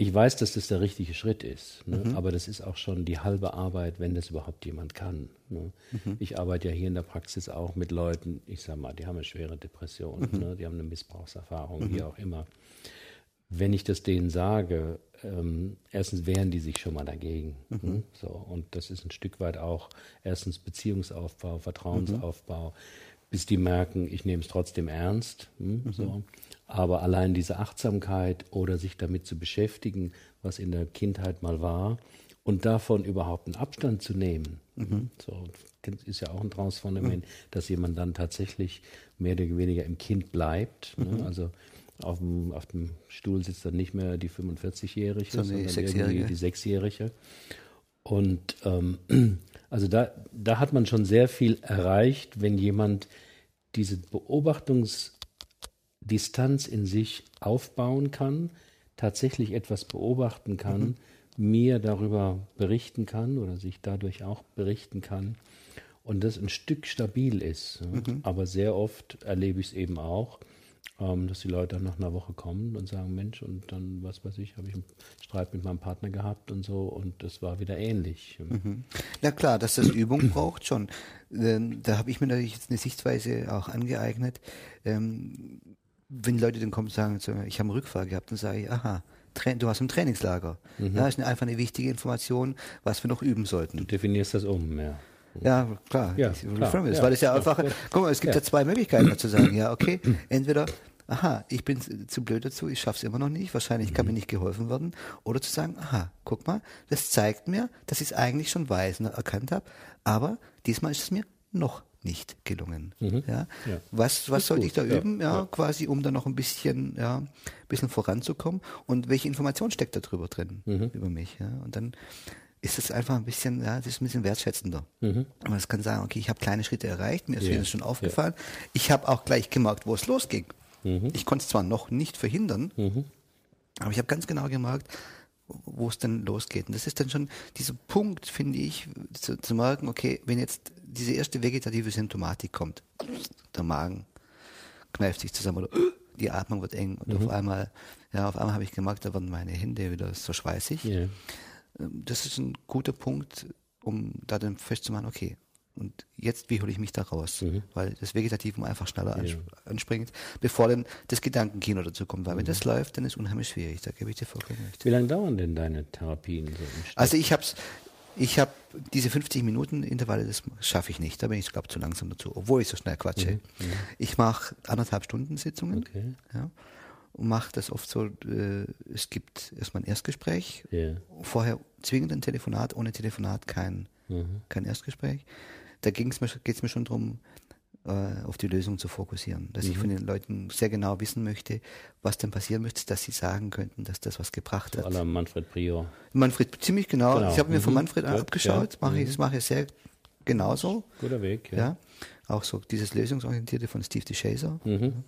S2: ich weiß, dass das der richtige Schritt ist, ne? mhm. aber das ist auch schon die halbe Arbeit, wenn das überhaupt jemand kann. Ne? Mhm. Ich arbeite ja hier in der Praxis auch mit Leuten, ich sag mal, die haben eine schwere Depression, mhm. ne? die haben eine Missbrauchserfahrung, wie mhm. auch immer. Wenn ich das denen sage, ähm, erstens wehren die sich schon mal dagegen. Ne? Mhm. So, und das ist ein Stück weit auch erstens Beziehungsaufbau, Vertrauensaufbau, bis die merken, ich nehme es trotzdem ernst. Hm? So. Aber allein diese Achtsamkeit oder sich damit zu beschäftigen, was in der Kindheit mal war, und davon überhaupt einen Abstand zu nehmen. Mhm. So, ist ja auch ein Trance-Phänomen, mhm. dass jemand dann tatsächlich mehr oder weniger im Kind bleibt. Ne? Mhm. Also auf dem, auf dem Stuhl sitzt dann nicht mehr die 45-Jährige, so sondern irgendwie die Sechsjährige. Und ähm, *clears throat* also da, da hat man schon sehr viel erreicht, wenn jemand diese Beobachtungs- Distanz in sich aufbauen kann, tatsächlich etwas beobachten kann, mhm. mir darüber berichten kann oder sich dadurch auch berichten kann und das ein Stück stabil ist. Mhm. Aber sehr oft erlebe ich es eben auch, ähm, dass die Leute dann nach einer Woche kommen und sagen, Mensch, und dann, was weiß ich, habe ich einen Streit mit meinem Partner gehabt und so und das war wieder ähnlich.
S1: Mhm. Na klar, dass das Übung *clears throat* braucht schon. Ähm, da habe ich mir natürlich jetzt eine Sichtweise auch angeeignet. Wenn Leute dann kommen und sagen, ich habe einen Rückfall gehabt, dann sage ich, aha, du hast ein Trainingslager. Mhm. Ja, ist einfach eine wichtige Information, was wir noch üben sollten.
S2: Du definierst das um, ja.
S1: Ja, klar. Ja, klar. Ja, weil es ja einfach, guck mal, es gibt ja, ja zwei Möglichkeiten zu sagen, ja, okay, entweder, aha, ich bin zu blöd dazu, ich schaffe es immer noch nicht, wahrscheinlich kann mhm. mir nicht geholfen werden, oder zu sagen, aha, guck mal, das zeigt mir, dass ich es eigentlich schon weiß und erkannt habe, aber diesmal ist es mir noch nicht gelungen. Mhm. Ja? ja? Was, was sollte ich da üben, ja, ja, quasi, um da noch ein bisschen, ja, ein bisschen voranzukommen? Und welche Information steckt da drüber drin mhm. über mich? Ja? Und dann ist es einfach ein bisschen, ja, das ist ein bisschen wertschätzender. Mhm. Man kann sagen, okay, ich habe kleine Schritte erreicht, mir ist yeah. schon aufgefallen. Ich habe auch gleich gemerkt, wo es losging. Mhm. Ich konnte es zwar noch nicht verhindern, mhm. aber ich habe ganz genau gemerkt, wo es dann losgeht. Und das ist dann schon dieser Punkt, finde ich, zu, zu merken, okay, wenn jetzt diese erste vegetative Symptomatik kommt, der Magen kneift sich zusammen oder *gasps* die Atmung wird eng und mhm. auf einmal, ja, auf einmal habe ich gemerkt, da werden meine Hände wieder so schweißig. Yeah. Das ist ein guter Punkt, um da dann festzumachen, okay, und jetzt, wie hole ich mich da raus? Mhm. Weil das Vegetativum einfach schneller ja. anspringt, bevor dann das Gedankenkino dazu kommt. Weil mhm. wenn das läuft, dann ist es unheimlich schwierig. Da gebe ich dir vollkommen recht.
S2: Wie lange dauern denn deine Therapien so
S1: Also ich habe ich habe diese 50 Minuten Intervalle, das schaffe ich nicht. Da bin ich, glaube zu langsam dazu, obwohl ich so schnell quatsche. Mhm. mhm. Ich mache anderthalb Stunden Sitzungen. Okay. Ja, und mache das oft so, äh, es gibt erstmal ein Erstgespräch, yeah. vorher zwingend ein Telefonat, ohne Telefonat kein, mhm. kein Erstgespräch da geht es mir schon darum, äh, auf die Lösung zu fokussieren. Dass mhm. ich von den Leuten sehr genau wissen möchte, was denn passieren möchte, dass sie sagen könnten, dass das was gebracht hat.
S2: Aller Manfred Prior.
S1: Manfred, ziemlich genau. genau. Ich habe mir mhm. von Manfred Gut, abgeschaut, ja. mache ich, mhm. das mache ich sehr genauso.
S2: Guter Weg, ja.
S1: ja. Auch so dieses Lösungsorientierte von Steve DeShazer. Mhm.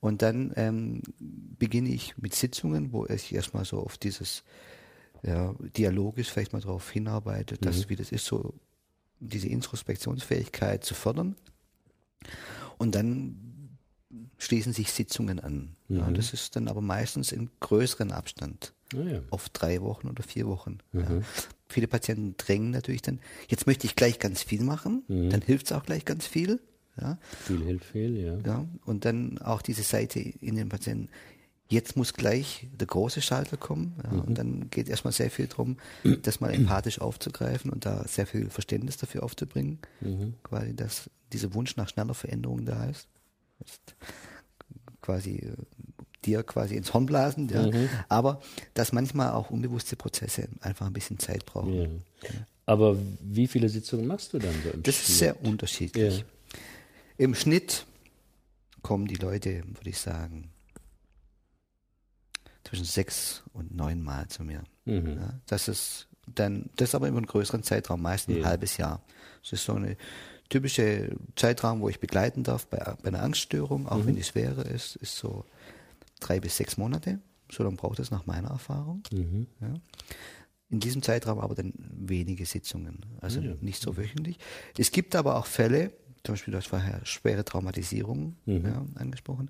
S1: Und dann ähm, beginne ich mit Sitzungen, wo ich erstmal so auf dieses ja, dialogisch vielleicht mal darauf hinarbeite, dass mhm. wie das ist, so diese Introspektionsfähigkeit zu fördern. Und dann schließen sich Sitzungen an. Mhm. Ja, das ist dann aber meistens in größeren Abstand. Oh ja. Auf drei Wochen oder vier Wochen. Mhm. Ja. viele Patienten drängen natürlich dann, jetzt möchte ich gleich ganz viel machen,
S2: Mhm.
S1: dann hilft es auch gleich ganz viel. Ja,
S2: Viel hilft viel, ja.
S1: ja. Und dann auch diese Seite in den Patienten, jetzt muss gleich der große Schalter kommen. Ja,
S2: Mhm.
S1: Und dann geht erstmal sehr viel darum, das mal empathisch aufzugreifen und da sehr viel Verständnis dafür aufzubringen.
S2: Mhm.
S1: Quasi, dass dieser Wunsch nach schneller Veränderung da ist. Jetzt quasi äh, dir quasi ins Horn blasen, ja.
S2: Mhm.
S1: aber dass manchmal auch unbewusste Prozesse einfach ein bisschen Zeit brauchen.
S2: ja. Aber wie viele Sitzungen machst du dann so im
S1: Das ist
S2: Schnitt?
S1: sehr unterschiedlich. Im Schnitt kommen die Leute, würde ich sagen, zwischen sechs und neun Mal zu mir.
S2: Mhm.
S1: Ja, das ist dann, das ist aber immer einen größeren Zeitraum, meistens ein
S2: Ja.
S1: halbes Jahr. Das ist so eine typische Zeitraum, wo ich begleiten darf bei, bei einer Angststörung, auch
S2: Mhm.
S1: wenn die schwere ist, ist so drei bis sechs Monate. So lange braucht es nach meiner Erfahrung.
S2: Mhm.
S1: Ja. In diesem Zeitraum aber dann wenige Sitzungen, also
S2: Ja.
S1: nicht so wöchentlich. Es gibt aber auch Fälle, zum Beispiel du hast vorher schwere Traumatisierung
S2: Mhm.
S1: ja, angesprochen,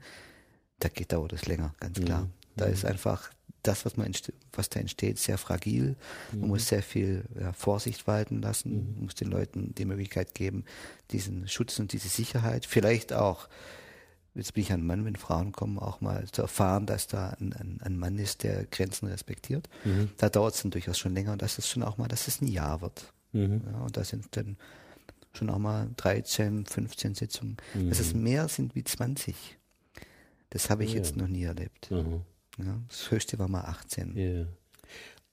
S1: da geht dauert es länger, ganz klar.
S2: Mhm.
S1: Da ist einfach das, was, man was da entsteht, sehr fragil.
S2: Mhm.
S1: Man muss sehr viel ja, Vorsicht walten lassen, man muss den Leuten die Möglichkeit geben, diesen Schutz und diese Sicherheit, vielleicht auch jetzt bin ich ein Mann, wenn Frauen kommen, auch mal zu erfahren, dass da ein, ein, ein Mann ist, der Grenzen respektiert.
S2: Mhm.
S1: Da dauert es dann durchaus schon länger und das ist schon auch mal, dass es ein Jahr wird.
S2: Mhm.
S1: Ja, und da sind dann schon auch mal 13, 15 Sitzungen. Dass es mehr sind wie 20. Das habe ich
S2: Ja.
S1: jetzt noch nie erlebt.
S2: Mhm.
S1: Ja, das höchste war mal 18.
S2: Ja.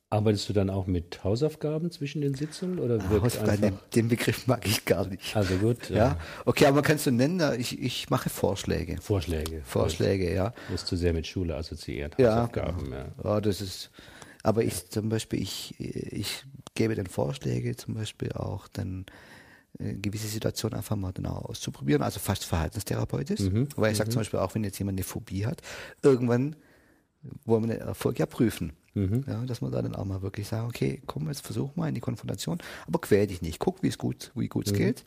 S2: Arbeitest du dann auch mit Hausaufgaben zwischen den Sitzungen oder wirkt
S1: Hausaufgaben, den, Begriff mag ich gar nicht.
S2: Also gut,
S1: Ja,
S2: äh,
S1: okay, aber man kann es so nennen, ich, ich mache Vorschläge.
S2: Vorschläge.
S1: Vorschläge, ja.
S2: Das ist zu sehr mit Schule assoziiert.
S1: Ja,
S2: Hausaufgaben, ja.
S1: Ja, das ist, aber ich zum Beispiel, ich, ich gebe dann Vorschläge, zum Beispiel auch dann äh, gewisse Situationen einfach mal auch auszuprobieren, also fast verhaltenstherapeutisch,
S2: Mhm.
S1: weil ich sage zum Beispiel auch, wenn jetzt jemand eine Phobie hat, irgendwann wollen wir den Erfolg ja prüfen.
S2: Mhm.
S1: Ja, dass man da dann auch mal wirklich sagt, okay, komm, jetzt versuch mal in die Konfrontation, aber quäl dich nicht, guck, wie es gut, wie gut es geht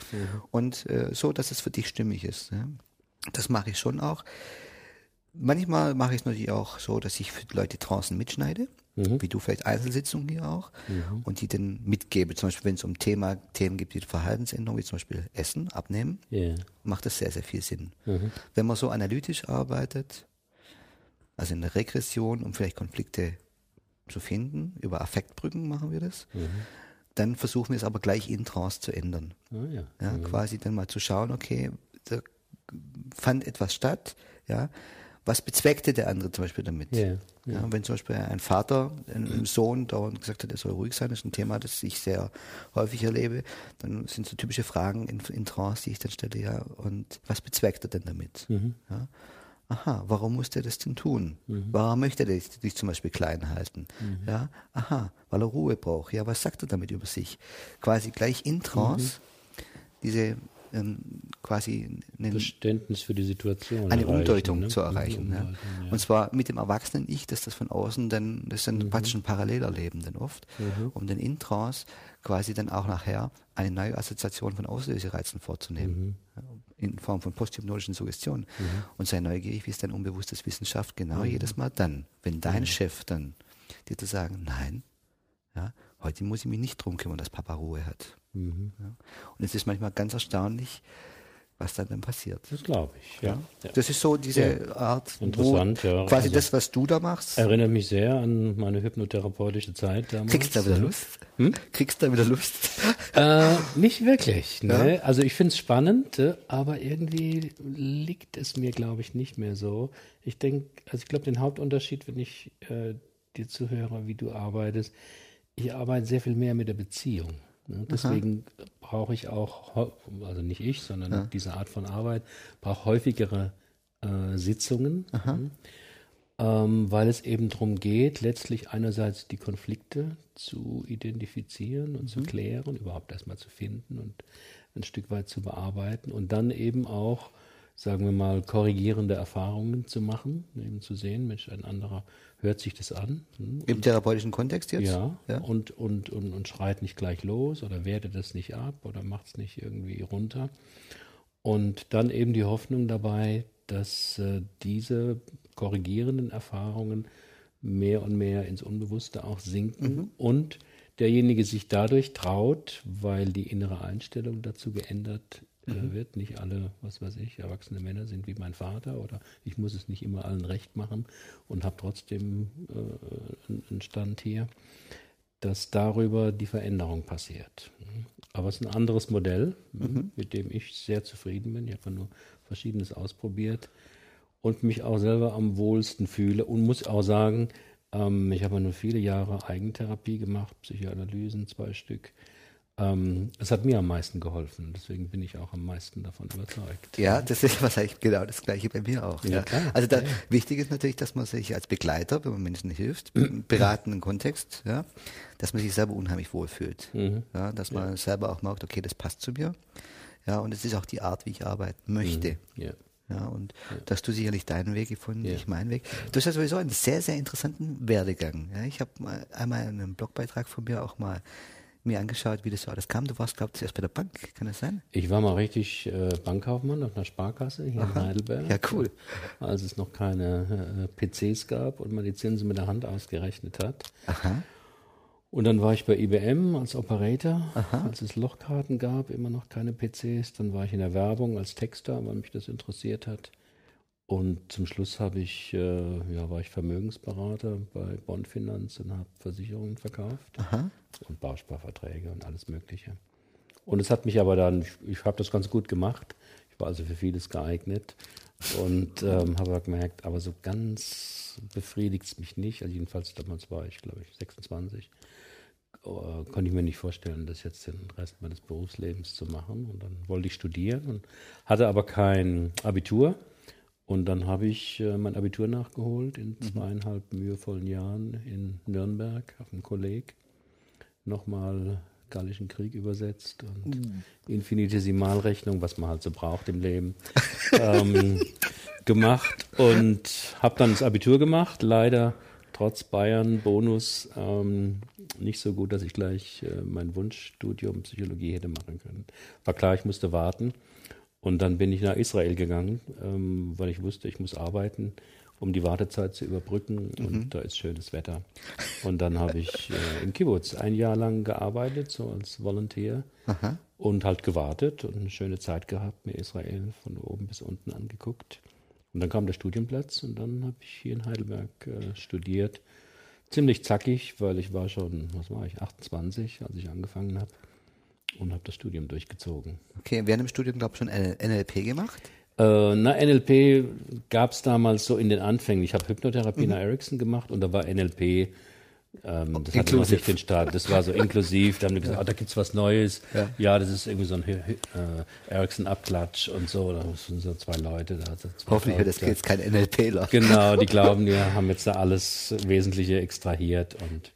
S1: und äh, so, dass es für dich stimmig ist. Ja. Das mache ich schon auch. Manchmal mache ich es natürlich auch so, dass ich für die Leute draußen mitschneide, wie du vielleicht Einzelsitzungen hier auch, und die dann mitgebe. Zum Beispiel, wenn es um Thema, Themen gibt wie Verhaltensänderung, wie zum Beispiel Essen, Abnehmen,
S2: Ja.
S1: macht das sehr, sehr viel Sinn.
S2: Mhm.
S1: Wenn man so analytisch arbeitet, also in der Regression, um vielleicht Konflikte zu finden, über Affektbrücken machen wir das,
S2: Mhm.
S1: dann versuchen wir es aber gleich in Trance zu ändern.
S2: Ah, ja.
S1: Ja, Quasi dann mal zu schauen, okay, da fand etwas statt, ja, was bezweckte der andere zum Beispiel damit?
S2: Ja,
S1: Ja, wenn zum Beispiel ein Vater einem Sohn dauernd gesagt hat, er soll ruhig sein, das ist ein Thema, das ich sehr häufig erlebe, dann sind so typische Fragen in, in Trance, die ich dann stelle, ja, und was bezweckt er denn damit? Ja? Aha, warum muss er das denn tun? Warum möchte er dich, dich zum Beispiel klein halten? Ja, aha, weil er Ruhe braucht. Ja, was sagt er damit über sich? Quasi gleich in Trance diese ähm, quasi einen,
S2: Verständnis für die Situation.
S1: eine Umdeutung
S2: ne?
S1: zu erreichen. Ja.
S2: Ja.
S1: Und zwar mit dem erwachsenen Ich, das das von außen dann, das ist
S2: Mhm.
S1: praktisch ein Parallelerleben dann oft, um den in Trance quasi dann auch nachher eine neue Assoziation von Auslösereizen vorzunehmen.
S2: Mhm.
S1: In Form von posthypnotischen Suggestionen. Und sei neugierig, wie es dein unbewusstes Wissen schafft, genau
S2: Mhm.
S1: jedes Mal dann, wenn dein Chef dann dir zu sagen, nein, ja, heute muss ich mich nicht drum kümmern, dass Papa Ruhe hat.
S2: Mhm.
S1: Ja. Und es ist manchmal ganz erstaunlich, was dann dann passiert.
S2: Das glaube ich, ja. ja.
S1: Das ist so diese Art,
S2: Interessant, ja.
S1: quasi
S2: Also-
S1: das, was du da machst.
S2: Erinnert mich sehr an meine hypnotherapeutische Zeit damals.
S1: Kriegst du da wieder
S2: ja.
S1: Lust? Kriegst du da wieder Lust?
S2: Äh, nicht wirklich. *laughs* Ne? Also ich finde es spannend, äh, aber irgendwie liegt es mir, glaube ich, nicht mehr so. Ich denke, also ich glaube, den Hauptunterschied, wenn ich äh, dir zuhöre, wie du arbeitest, ich arbeite sehr viel mehr mit der Beziehung. Ne? Deswegen brauche ich auch, also nicht ich, sondern diese Art von Arbeit, brauche häufigere äh, Sitzungen. ne? ähm, weil es eben darum geht, letztlich einerseits die Konflikte zu identifizieren und zu klären, überhaupt erstmal zu finden und ein Stück weit zu bearbeiten und dann eben auch, sagen wir mal, korrigierende Erfahrungen zu machen, eben zu sehen, Mensch, ein anderer hört sich das an. hm,
S1: Im therapeutischen Kontext jetzt?
S2: ja,
S1: ja.
S2: Und, und, und, und schreit nicht gleich los oder wertet das nicht ab oder macht es nicht irgendwie runter. Und dann eben die Hoffnung dabei, dass äh, diese korrigierenden Erfahrungen mehr und mehr ins Unbewusste auch sinken und derjenige sich dadurch traut, weil die innere Einstellung dazu geändert mhm. wird. Nicht alle, was weiß ich, erwachsene Männer sind wie mein Vater oder ich muss es nicht immer allen recht machen und habe trotzdem äh, einen Stand hier, dass darüber die Veränderung passiert. Aber es ist ein anderes Modell, mhm. mit dem ich sehr zufrieden bin. Ich habe nur Verschiedenes ausprobiert und mich auch selber am wohlsten fühle und muss auch sagen, ähm, ich habe nur viele Jahre Eigentherapie gemacht, Psychoanalysen, zwei Stück. Ähm, es hat mir am meisten geholfen, deswegen bin ich auch am meisten davon überzeugt.
S1: Ja, das ist wahrscheinlich genau das Gleiche bei mir auch. Ja, ja. Also da, ja. wichtig ist natürlich, dass man sich als Begleiter, wenn man Menschen hilft, im *clears throat* beratenden Kontext, ja, dass man sich selber unheimlich wohlfühlt. Mhm. Ja, dass man selber auch merkt, okay, das passt zu mir. Ja, und es ist auch die Art, wie ich arbeiten möchte. Mhm. Ja. Und ja. dass du sicherlich deinen Weg gefunden, ja. ich meinen Weg. Du hast ja sowieso einen sehr, sehr interessanten Werdegang. Ja, ich habe einmal einen Blogbeitrag von mir auch mal mir angeschaut, wie das so alles kam. Du warst, glaube ich, zuerst bei der Bank, kann das sein?
S2: Ich war mal richtig äh, Bankkaufmann auf einer Sparkasse hier Aha. in Heidelberg.
S1: Ja, cool.
S2: Als es noch keine äh, PCs gab und man die Zinsen mit der Hand ausgerechnet hat. Aha. Und dann war ich bei IBM als Operator, Aha. als es Lochkarten gab, immer noch keine PCs. Dann war ich in der Werbung als Texter, weil mich das interessiert hat. Und zum Schluss habe ich, äh, ja, war ich Vermögensberater bei Bond Finanz und habe Versicherungen verkauft Aha. und Bausparverträge und alles Mögliche. Und es hat mich aber dann, ich, ich habe das ganz gut gemacht. Ich war also für vieles geeignet und ähm, habe gemerkt, aber so ganz befriedigt es mich nicht. Also jedenfalls damals war ich, glaube ich, 26. Oh, konnte ich mir nicht vorstellen, das jetzt den Rest meines Berufslebens zu machen. Und dann wollte ich studieren und hatte aber kein Abitur und dann habe ich äh, mein Abitur nachgeholt in mhm. zweieinhalb mühevollen Jahren in Nürnberg auf dem Kolleg. Nochmal Gallischen Krieg übersetzt und mhm. Infinitesimalrechnung, was man halt so braucht im Leben, *laughs* ähm, gemacht und habe dann das Abitur gemacht. Leider trotz Bayern Bonus ähm, nicht so gut, dass ich gleich äh, mein Wunschstudium Psychologie hätte machen können. War klar, ich musste warten. Und dann bin ich nach Israel gegangen, ähm, weil ich wusste, ich muss arbeiten, um die Wartezeit zu überbrücken. Und mhm. da ist schönes Wetter. Und dann habe ich äh, im Kibbutz ein Jahr lang gearbeitet, so als Volunteer. Aha. Und halt gewartet und eine schöne Zeit gehabt, mir Israel von oben bis unten angeguckt. Und dann kam der Studienplatz und dann habe ich hier in Heidelberg äh, studiert. Ziemlich zackig, weil ich war schon, was war ich, 28, als ich angefangen habe und habe das Studium durchgezogen.
S1: Okay, während dem Studium, glaube ich, schon NLP gemacht?
S2: Äh, na, NLP gab es damals so in den Anfängen. Ich habe Hypnotherapie mhm. nach Ericsson gemacht und da war NLP, ähm, das hatte noch nicht den Start, das war so inklusiv. Da haben wir *laughs* gesagt, ja. oh, da gibt's was Neues. Ja. ja. das ist irgendwie so ein äh, Ericsson-Abklatsch und so. Da sind so zwei Leute da.
S1: Zwei Hoffentlich wird das jetzt kein NLPler.
S2: Genau, die *laughs* glauben, wir haben jetzt da alles Wesentliche extrahiert und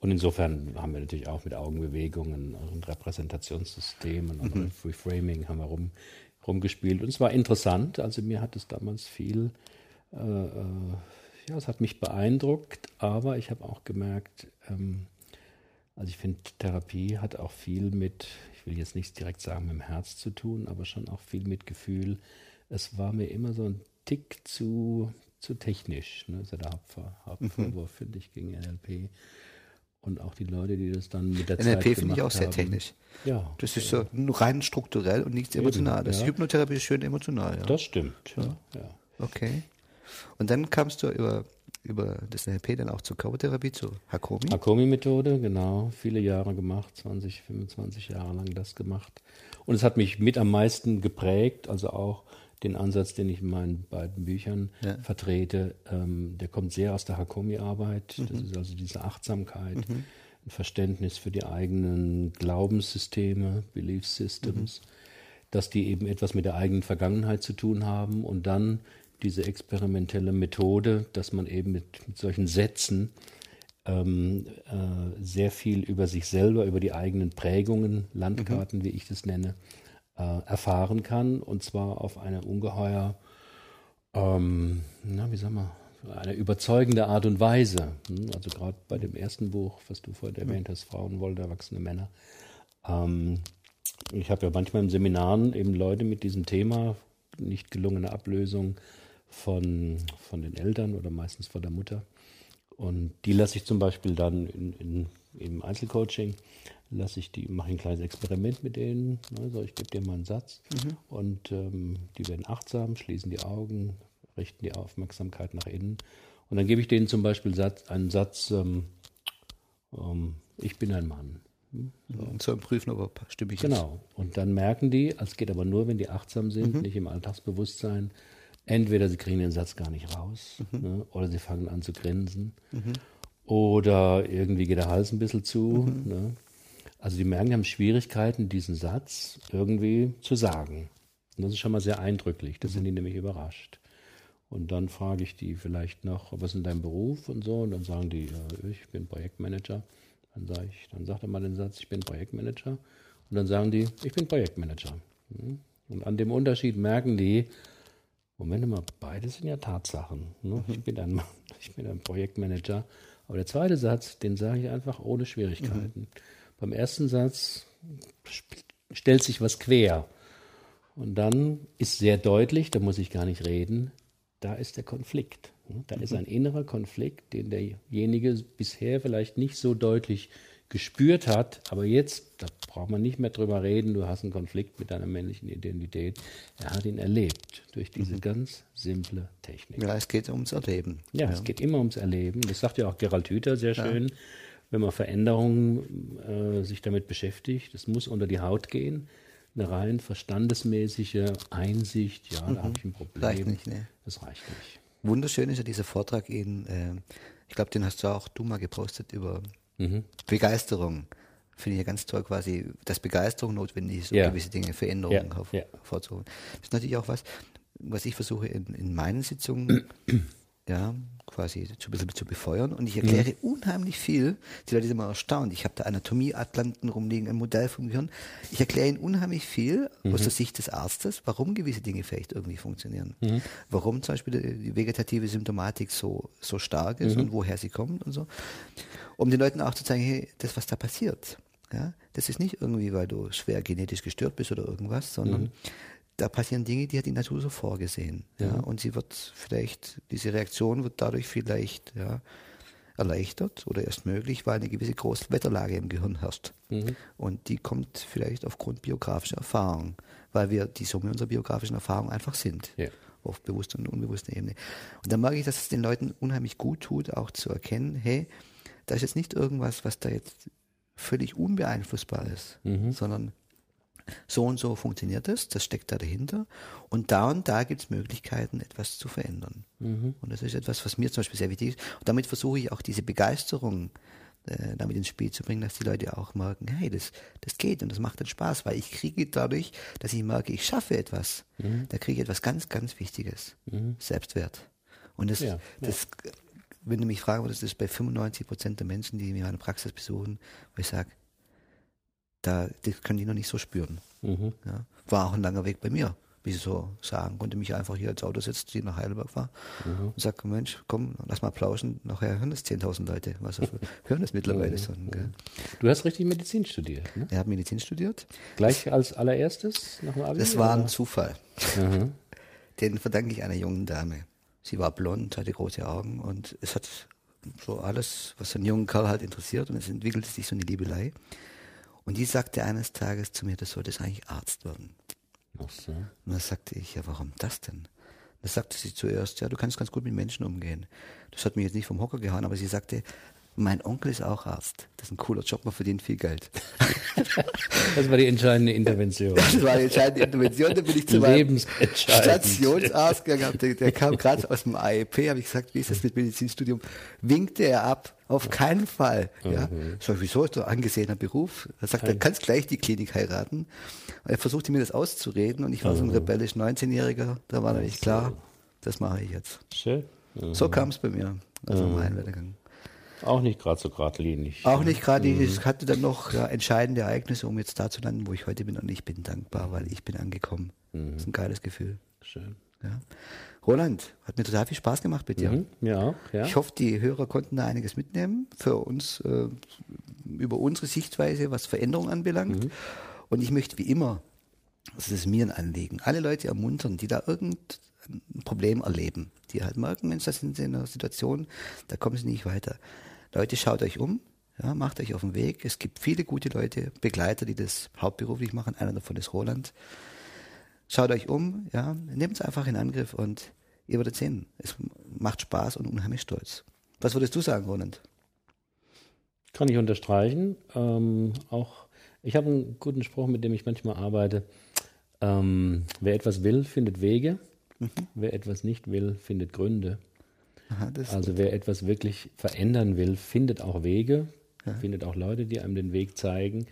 S2: und insofern haben wir natürlich auch mit Augenbewegungen und Repräsentationssystemen und mhm. Reframing haben wir rum, rumgespielt. Und es war interessant. Also mir hat es damals viel, äh, äh, ja, es hat mich beeindruckt, aber ich habe auch gemerkt, ähm, also ich finde, Therapie hat auch viel mit, ich will jetzt nicht direkt sagen mit dem Herz zu tun, aber schon auch viel mit Gefühl. Es war mir immer so ein Tick zu, zu technisch. Ne? Das ist ja der Hauptvorwurf, mhm. finde ich, gegen NLP und auch die Leute, die das dann mit der NLP Zeit NLP finde ich auch sehr technisch.
S1: Ja. Das ist so rein strukturell und nichts emotional. Das ja. Hypnotherapie ist schön emotional. Ja.
S2: Das stimmt. Ja.
S1: ja. Okay. Und dann kamst du über, über das NLP dann auch zur Körpertherapie, zur Hakomi?
S2: Hakomi-Methode, genau. Viele Jahre gemacht, 20, 25 Jahre lang das gemacht. Und es hat mich mit am meisten geprägt, also auch den Ansatz, den ich in meinen beiden Büchern ja. vertrete, ähm, der kommt sehr aus der Hakomi-Arbeit. Mhm. Das ist also diese Achtsamkeit, mhm. ein Verständnis für die eigenen Glaubenssysteme, Belief Systems, mhm. dass die eben etwas mit der eigenen Vergangenheit zu tun haben und dann diese experimentelle Methode, dass man eben mit, mit solchen Sätzen ähm, äh, sehr viel über sich selber, über die eigenen Prägungen, Landkarten, mhm. wie ich das nenne, äh, erfahren kann und zwar auf eine ungeheuer, ähm, na, wie sagen wir, eine überzeugende Art und Weise. Hm, also gerade bei dem ersten Buch, was du vorhin erwähnt hast, Frauen wollen erwachsene Männer. Ähm, ich habe ja manchmal in Seminaren eben Leute mit diesem Thema, nicht gelungene Ablösung von, von den Eltern oder meistens von der Mutter. Und die lasse ich zum Beispiel dann in, in im Einzelcoaching lasse ich die, mache ein kleines Experiment mit denen. Also ich gebe dir mal einen Satz mhm. und ähm, die werden achtsam, schließen die Augen, richten die Aufmerksamkeit nach innen. Und dann gebe ich denen zum Beispiel Satz, einen Satz, ähm, ähm, ich bin ein Mann.
S1: Hm? So. Und zu prüfen, ob
S2: genau. ist. Genau. Und dann merken die, es geht aber nur, wenn die achtsam sind, mhm. nicht im Alltagsbewusstsein, entweder sie kriegen den Satz gar nicht raus mhm. ne, oder sie fangen an zu grinsen mhm. oder irgendwie geht der Hals ein bisschen zu. Mhm. Ne. Also die merken, die haben Schwierigkeiten, diesen Satz irgendwie zu sagen. Und das ist schon mal sehr eindrücklich. Da sind die nämlich überrascht. Und dann frage ich die vielleicht noch, was ist denn dein Beruf und so. Und dann sagen die, ja, ich bin Projektmanager. Dann sage ich, dann sagt er mal den Satz, ich bin Projektmanager. Und dann sagen die, ich bin Projektmanager. Hm? Und an dem Unterschied merken die, Moment mal, beide sind ja Tatsachen. Ne? Ich, bin ein, *laughs* ich bin ein Projektmanager. Aber der zweite Satz, den sage ich einfach ohne Schwierigkeiten. Mhm. Beim ersten Satz stellt sich was quer. Und dann ist sehr deutlich, da muss ich gar nicht reden, da ist der Konflikt. Da ist ein innerer Konflikt, den derjenige bisher vielleicht nicht so deutlich gespürt hat, aber jetzt, da braucht man nicht mehr drüber reden, du hast einen Konflikt mit deiner männlichen Identität. Er hat ihn erlebt durch diese mhm. ganz simple Technik.
S1: Ja, es geht ums Erleben.
S2: Ja, ja, es geht immer ums Erleben. Das sagt ja auch Gerald Hüther sehr schön. Ja. Wenn man Veränderungen äh, sich damit beschäftigt, es muss unter die Haut gehen eine rein verstandesmäßige Einsicht, ja, mhm. da habe ich ein Problem.
S1: Reicht nicht, ne?
S2: Das reicht nicht.
S1: Wunderschön ist ja dieser Vortrag in, äh, ich glaube, den hast du auch du mal gepostet über mhm. Begeisterung. Finde ich ja ganz toll quasi, dass Begeisterung notwendig ist, um ja. gewisse Dinge, Veränderungen ja. hervorzuholen. Das ist natürlich auch was, was ich versuche in, in meinen Sitzungen *clears throat* ja, quasi zu, ein bisschen zu befeuern. Und ich erkläre mhm. unheimlich viel. Die Leute sind immer erstaunt. Ich habe da Anatomie-Atlanten rumliegen, ein Modell vom Gehirn. Ich erkläre ihnen unheimlich viel mhm. aus der Sicht des Arztes, warum gewisse Dinge vielleicht irgendwie funktionieren. Mhm. Warum zum Beispiel die vegetative Symptomatik so, so stark ist mhm. und woher sie kommt und so. Um den Leuten auch zu zeigen, hey, das, was da passiert, ja, das ist nicht irgendwie, weil du schwer genetisch gestört bist oder irgendwas, sondern mhm da passieren Dinge, die hat die Natur so vorgesehen. Ja. ja. Und sie wird vielleicht, diese Reaktion wird dadurch vielleicht ja, erleichtert oder erst möglich, weil eine gewisse Großwetterlage im Gehirn herrscht. Mhm. Und die kommt vielleicht aufgrund biografischer Erfahrung, weil wir die Summe unserer biografischen Erfahrung einfach sind. Ja. Auf bewusster und unbewusster Ebene. Und dann merke ich, dass es den Leuten unheimlich gut tut, auch zu erkennen, hey, da ist jetzt nicht irgendwas, was da jetzt völlig unbeeinflussbar ist, mhm. sondern so und so funktioniert das, das steckt da dahinter. Und da und da gibt es Möglichkeiten, etwas zu verändern. Mhm. Und das ist etwas, was mir zum Beispiel sehr wichtig ist. Und damit versuche ich auch diese Begeisterung äh, damit ins Spiel zu bringen, dass die Leute auch merken, hey, das, das geht und das macht dann Spaß, weil ich kriege dadurch, dass ich merke, ich schaffe etwas, mhm. da kriege ich etwas ganz, ganz Wichtiges, mhm. Selbstwert. Und das, ja, das ja. wenn du mich fragen würdest, das ist bei 95 Prozent der Menschen, die mir meine Praxis besuchen, wo ich sage, da, das können die noch nicht so spüren. Mhm. Ja. War auch ein langer Weg bei mir, wie sie so sagen. Konnte mich einfach hier als Auto setzen, die nach Heidelberg war mhm. und sagte, Mensch, komm, lass mal plauschen. Nachher hören das 10.000 Leute. Was *laughs* hören das mittlerweile mhm. schon. Gell?
S2: Du hast richtig Medizin studiert, ne?
S1: Er hat Medizin studiert.
S2: Gleich als allererstes nach dem
S1: Abi? Das war ein Zufall. Mhm. *laughs* Den verdanke ich einer jungen Dame. Sie war blond, hatte große Augen und es hat so alles, was einen jungen Kerl halt interessiert und es entwickelte sich so eine Liebelei. Und die sagte eines Tages zu mir, du solltest eigentlich Arzt werden. Ach so. Und dann sagte ich, ja, warum das denn? Da sagte sie zuerst, ja, du kannst ganz gut mit Menschen umgehen. Das hat mich jetzt nicht vom Hocker gehauen, aber sie sagte, mein Onkel ist auch Arzt. Das ist ein cooler Job, man verdient viel Geld. *laughs*
S2: Das war die entscheidende Intervention.
S1: Das war die entscheidende Intervention. Da bin ich zu meinem Stationsarzt gegangen. Der, der kam gerade aus dem AEP, habe ich gesagt, wie ist das mit Medizinstudium? Winkte er ab. Auf keinen Fall. Ja. Mhm. So, wieso ist doch angesehener Beruf? Er sagt, er kannst gleich die Klinik heiraten. Er versuchte mir das auszureden und ich war mhm. so ein mhm. rebellisch 19-Jähriger. Da war natürlich klar, das mache ich jetzt. Schön. Mhm. So kam es bei mir, also mhm. mein Werdegang.
S2: Auch nicht gerade so geradlinig.
S1: Auch nicht gerade. Mhm. Ich hatte dann noch ja, entscheidende Ereignisse, um jetzt da zu landen, wo ich heute bin. Und ich bin dankbar, weil ich bin angekommen. Mhm. Das ist ein geiles Gefühl.
S2: Schön.
S1: Ja. Roland, hat mir total viel Spaß gemacht mit dir. Mhm,
S2: ja, ja.
S1: Ich hoffe, die Hörer konnten da einiges mitnehmen für uns, äh, über unsere Sichtweise, was Veränderung anbelangt. Mhm. Und ich möchte wie immer, das ist mir ein Anliegen, alle Leute ermuntern, die da irgendein Problem erleben, die halt merken, Mensch, das sind sie in einer Situation, da kommen sie nicht weiter. Leute, schaut euch um. Ja, macht euch auf den Weg. Es gibt viele gute Leute, Begleiter, die das hauptberuflich machen. Einer davon ist Roland. Schaut euch um, ja, nehmt es einfach in Angriff und ihr werdet sehen, es macht Spaß und unheimlich stolz. Was würdest du sagen, Roland?
S2: Kann ich unterstreichen. Ähm, auch ich habe einen guten Spruch, mit dem ich manchmal arbeite. Ähm, wer etwas will, findet Wege. Mhm. Wer etwas nicht will, findet Gründe. Aha, also wer etwas wirklich verändern will, findet auch Wege, ja. findet auch Leute, die einem den Weg zeigen.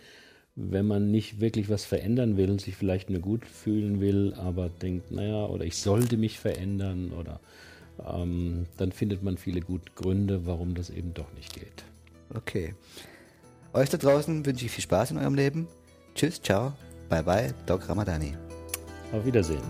S2: Wenn man nicht wirklich was verändern will, sich vielleicht nur gut fühlen will, aber denkt, naja, oder ich sollte mich verändern, oder ähm, dann findet man viele gute Gründe, warum das eben doch nicht geht.
S1: Okay. Euch da draußen wünsche ich viel Spaß in eurem Leben. Tschüss, ciao, bye bye, Doc Ramadani.
S2: Auf Wiedersehen.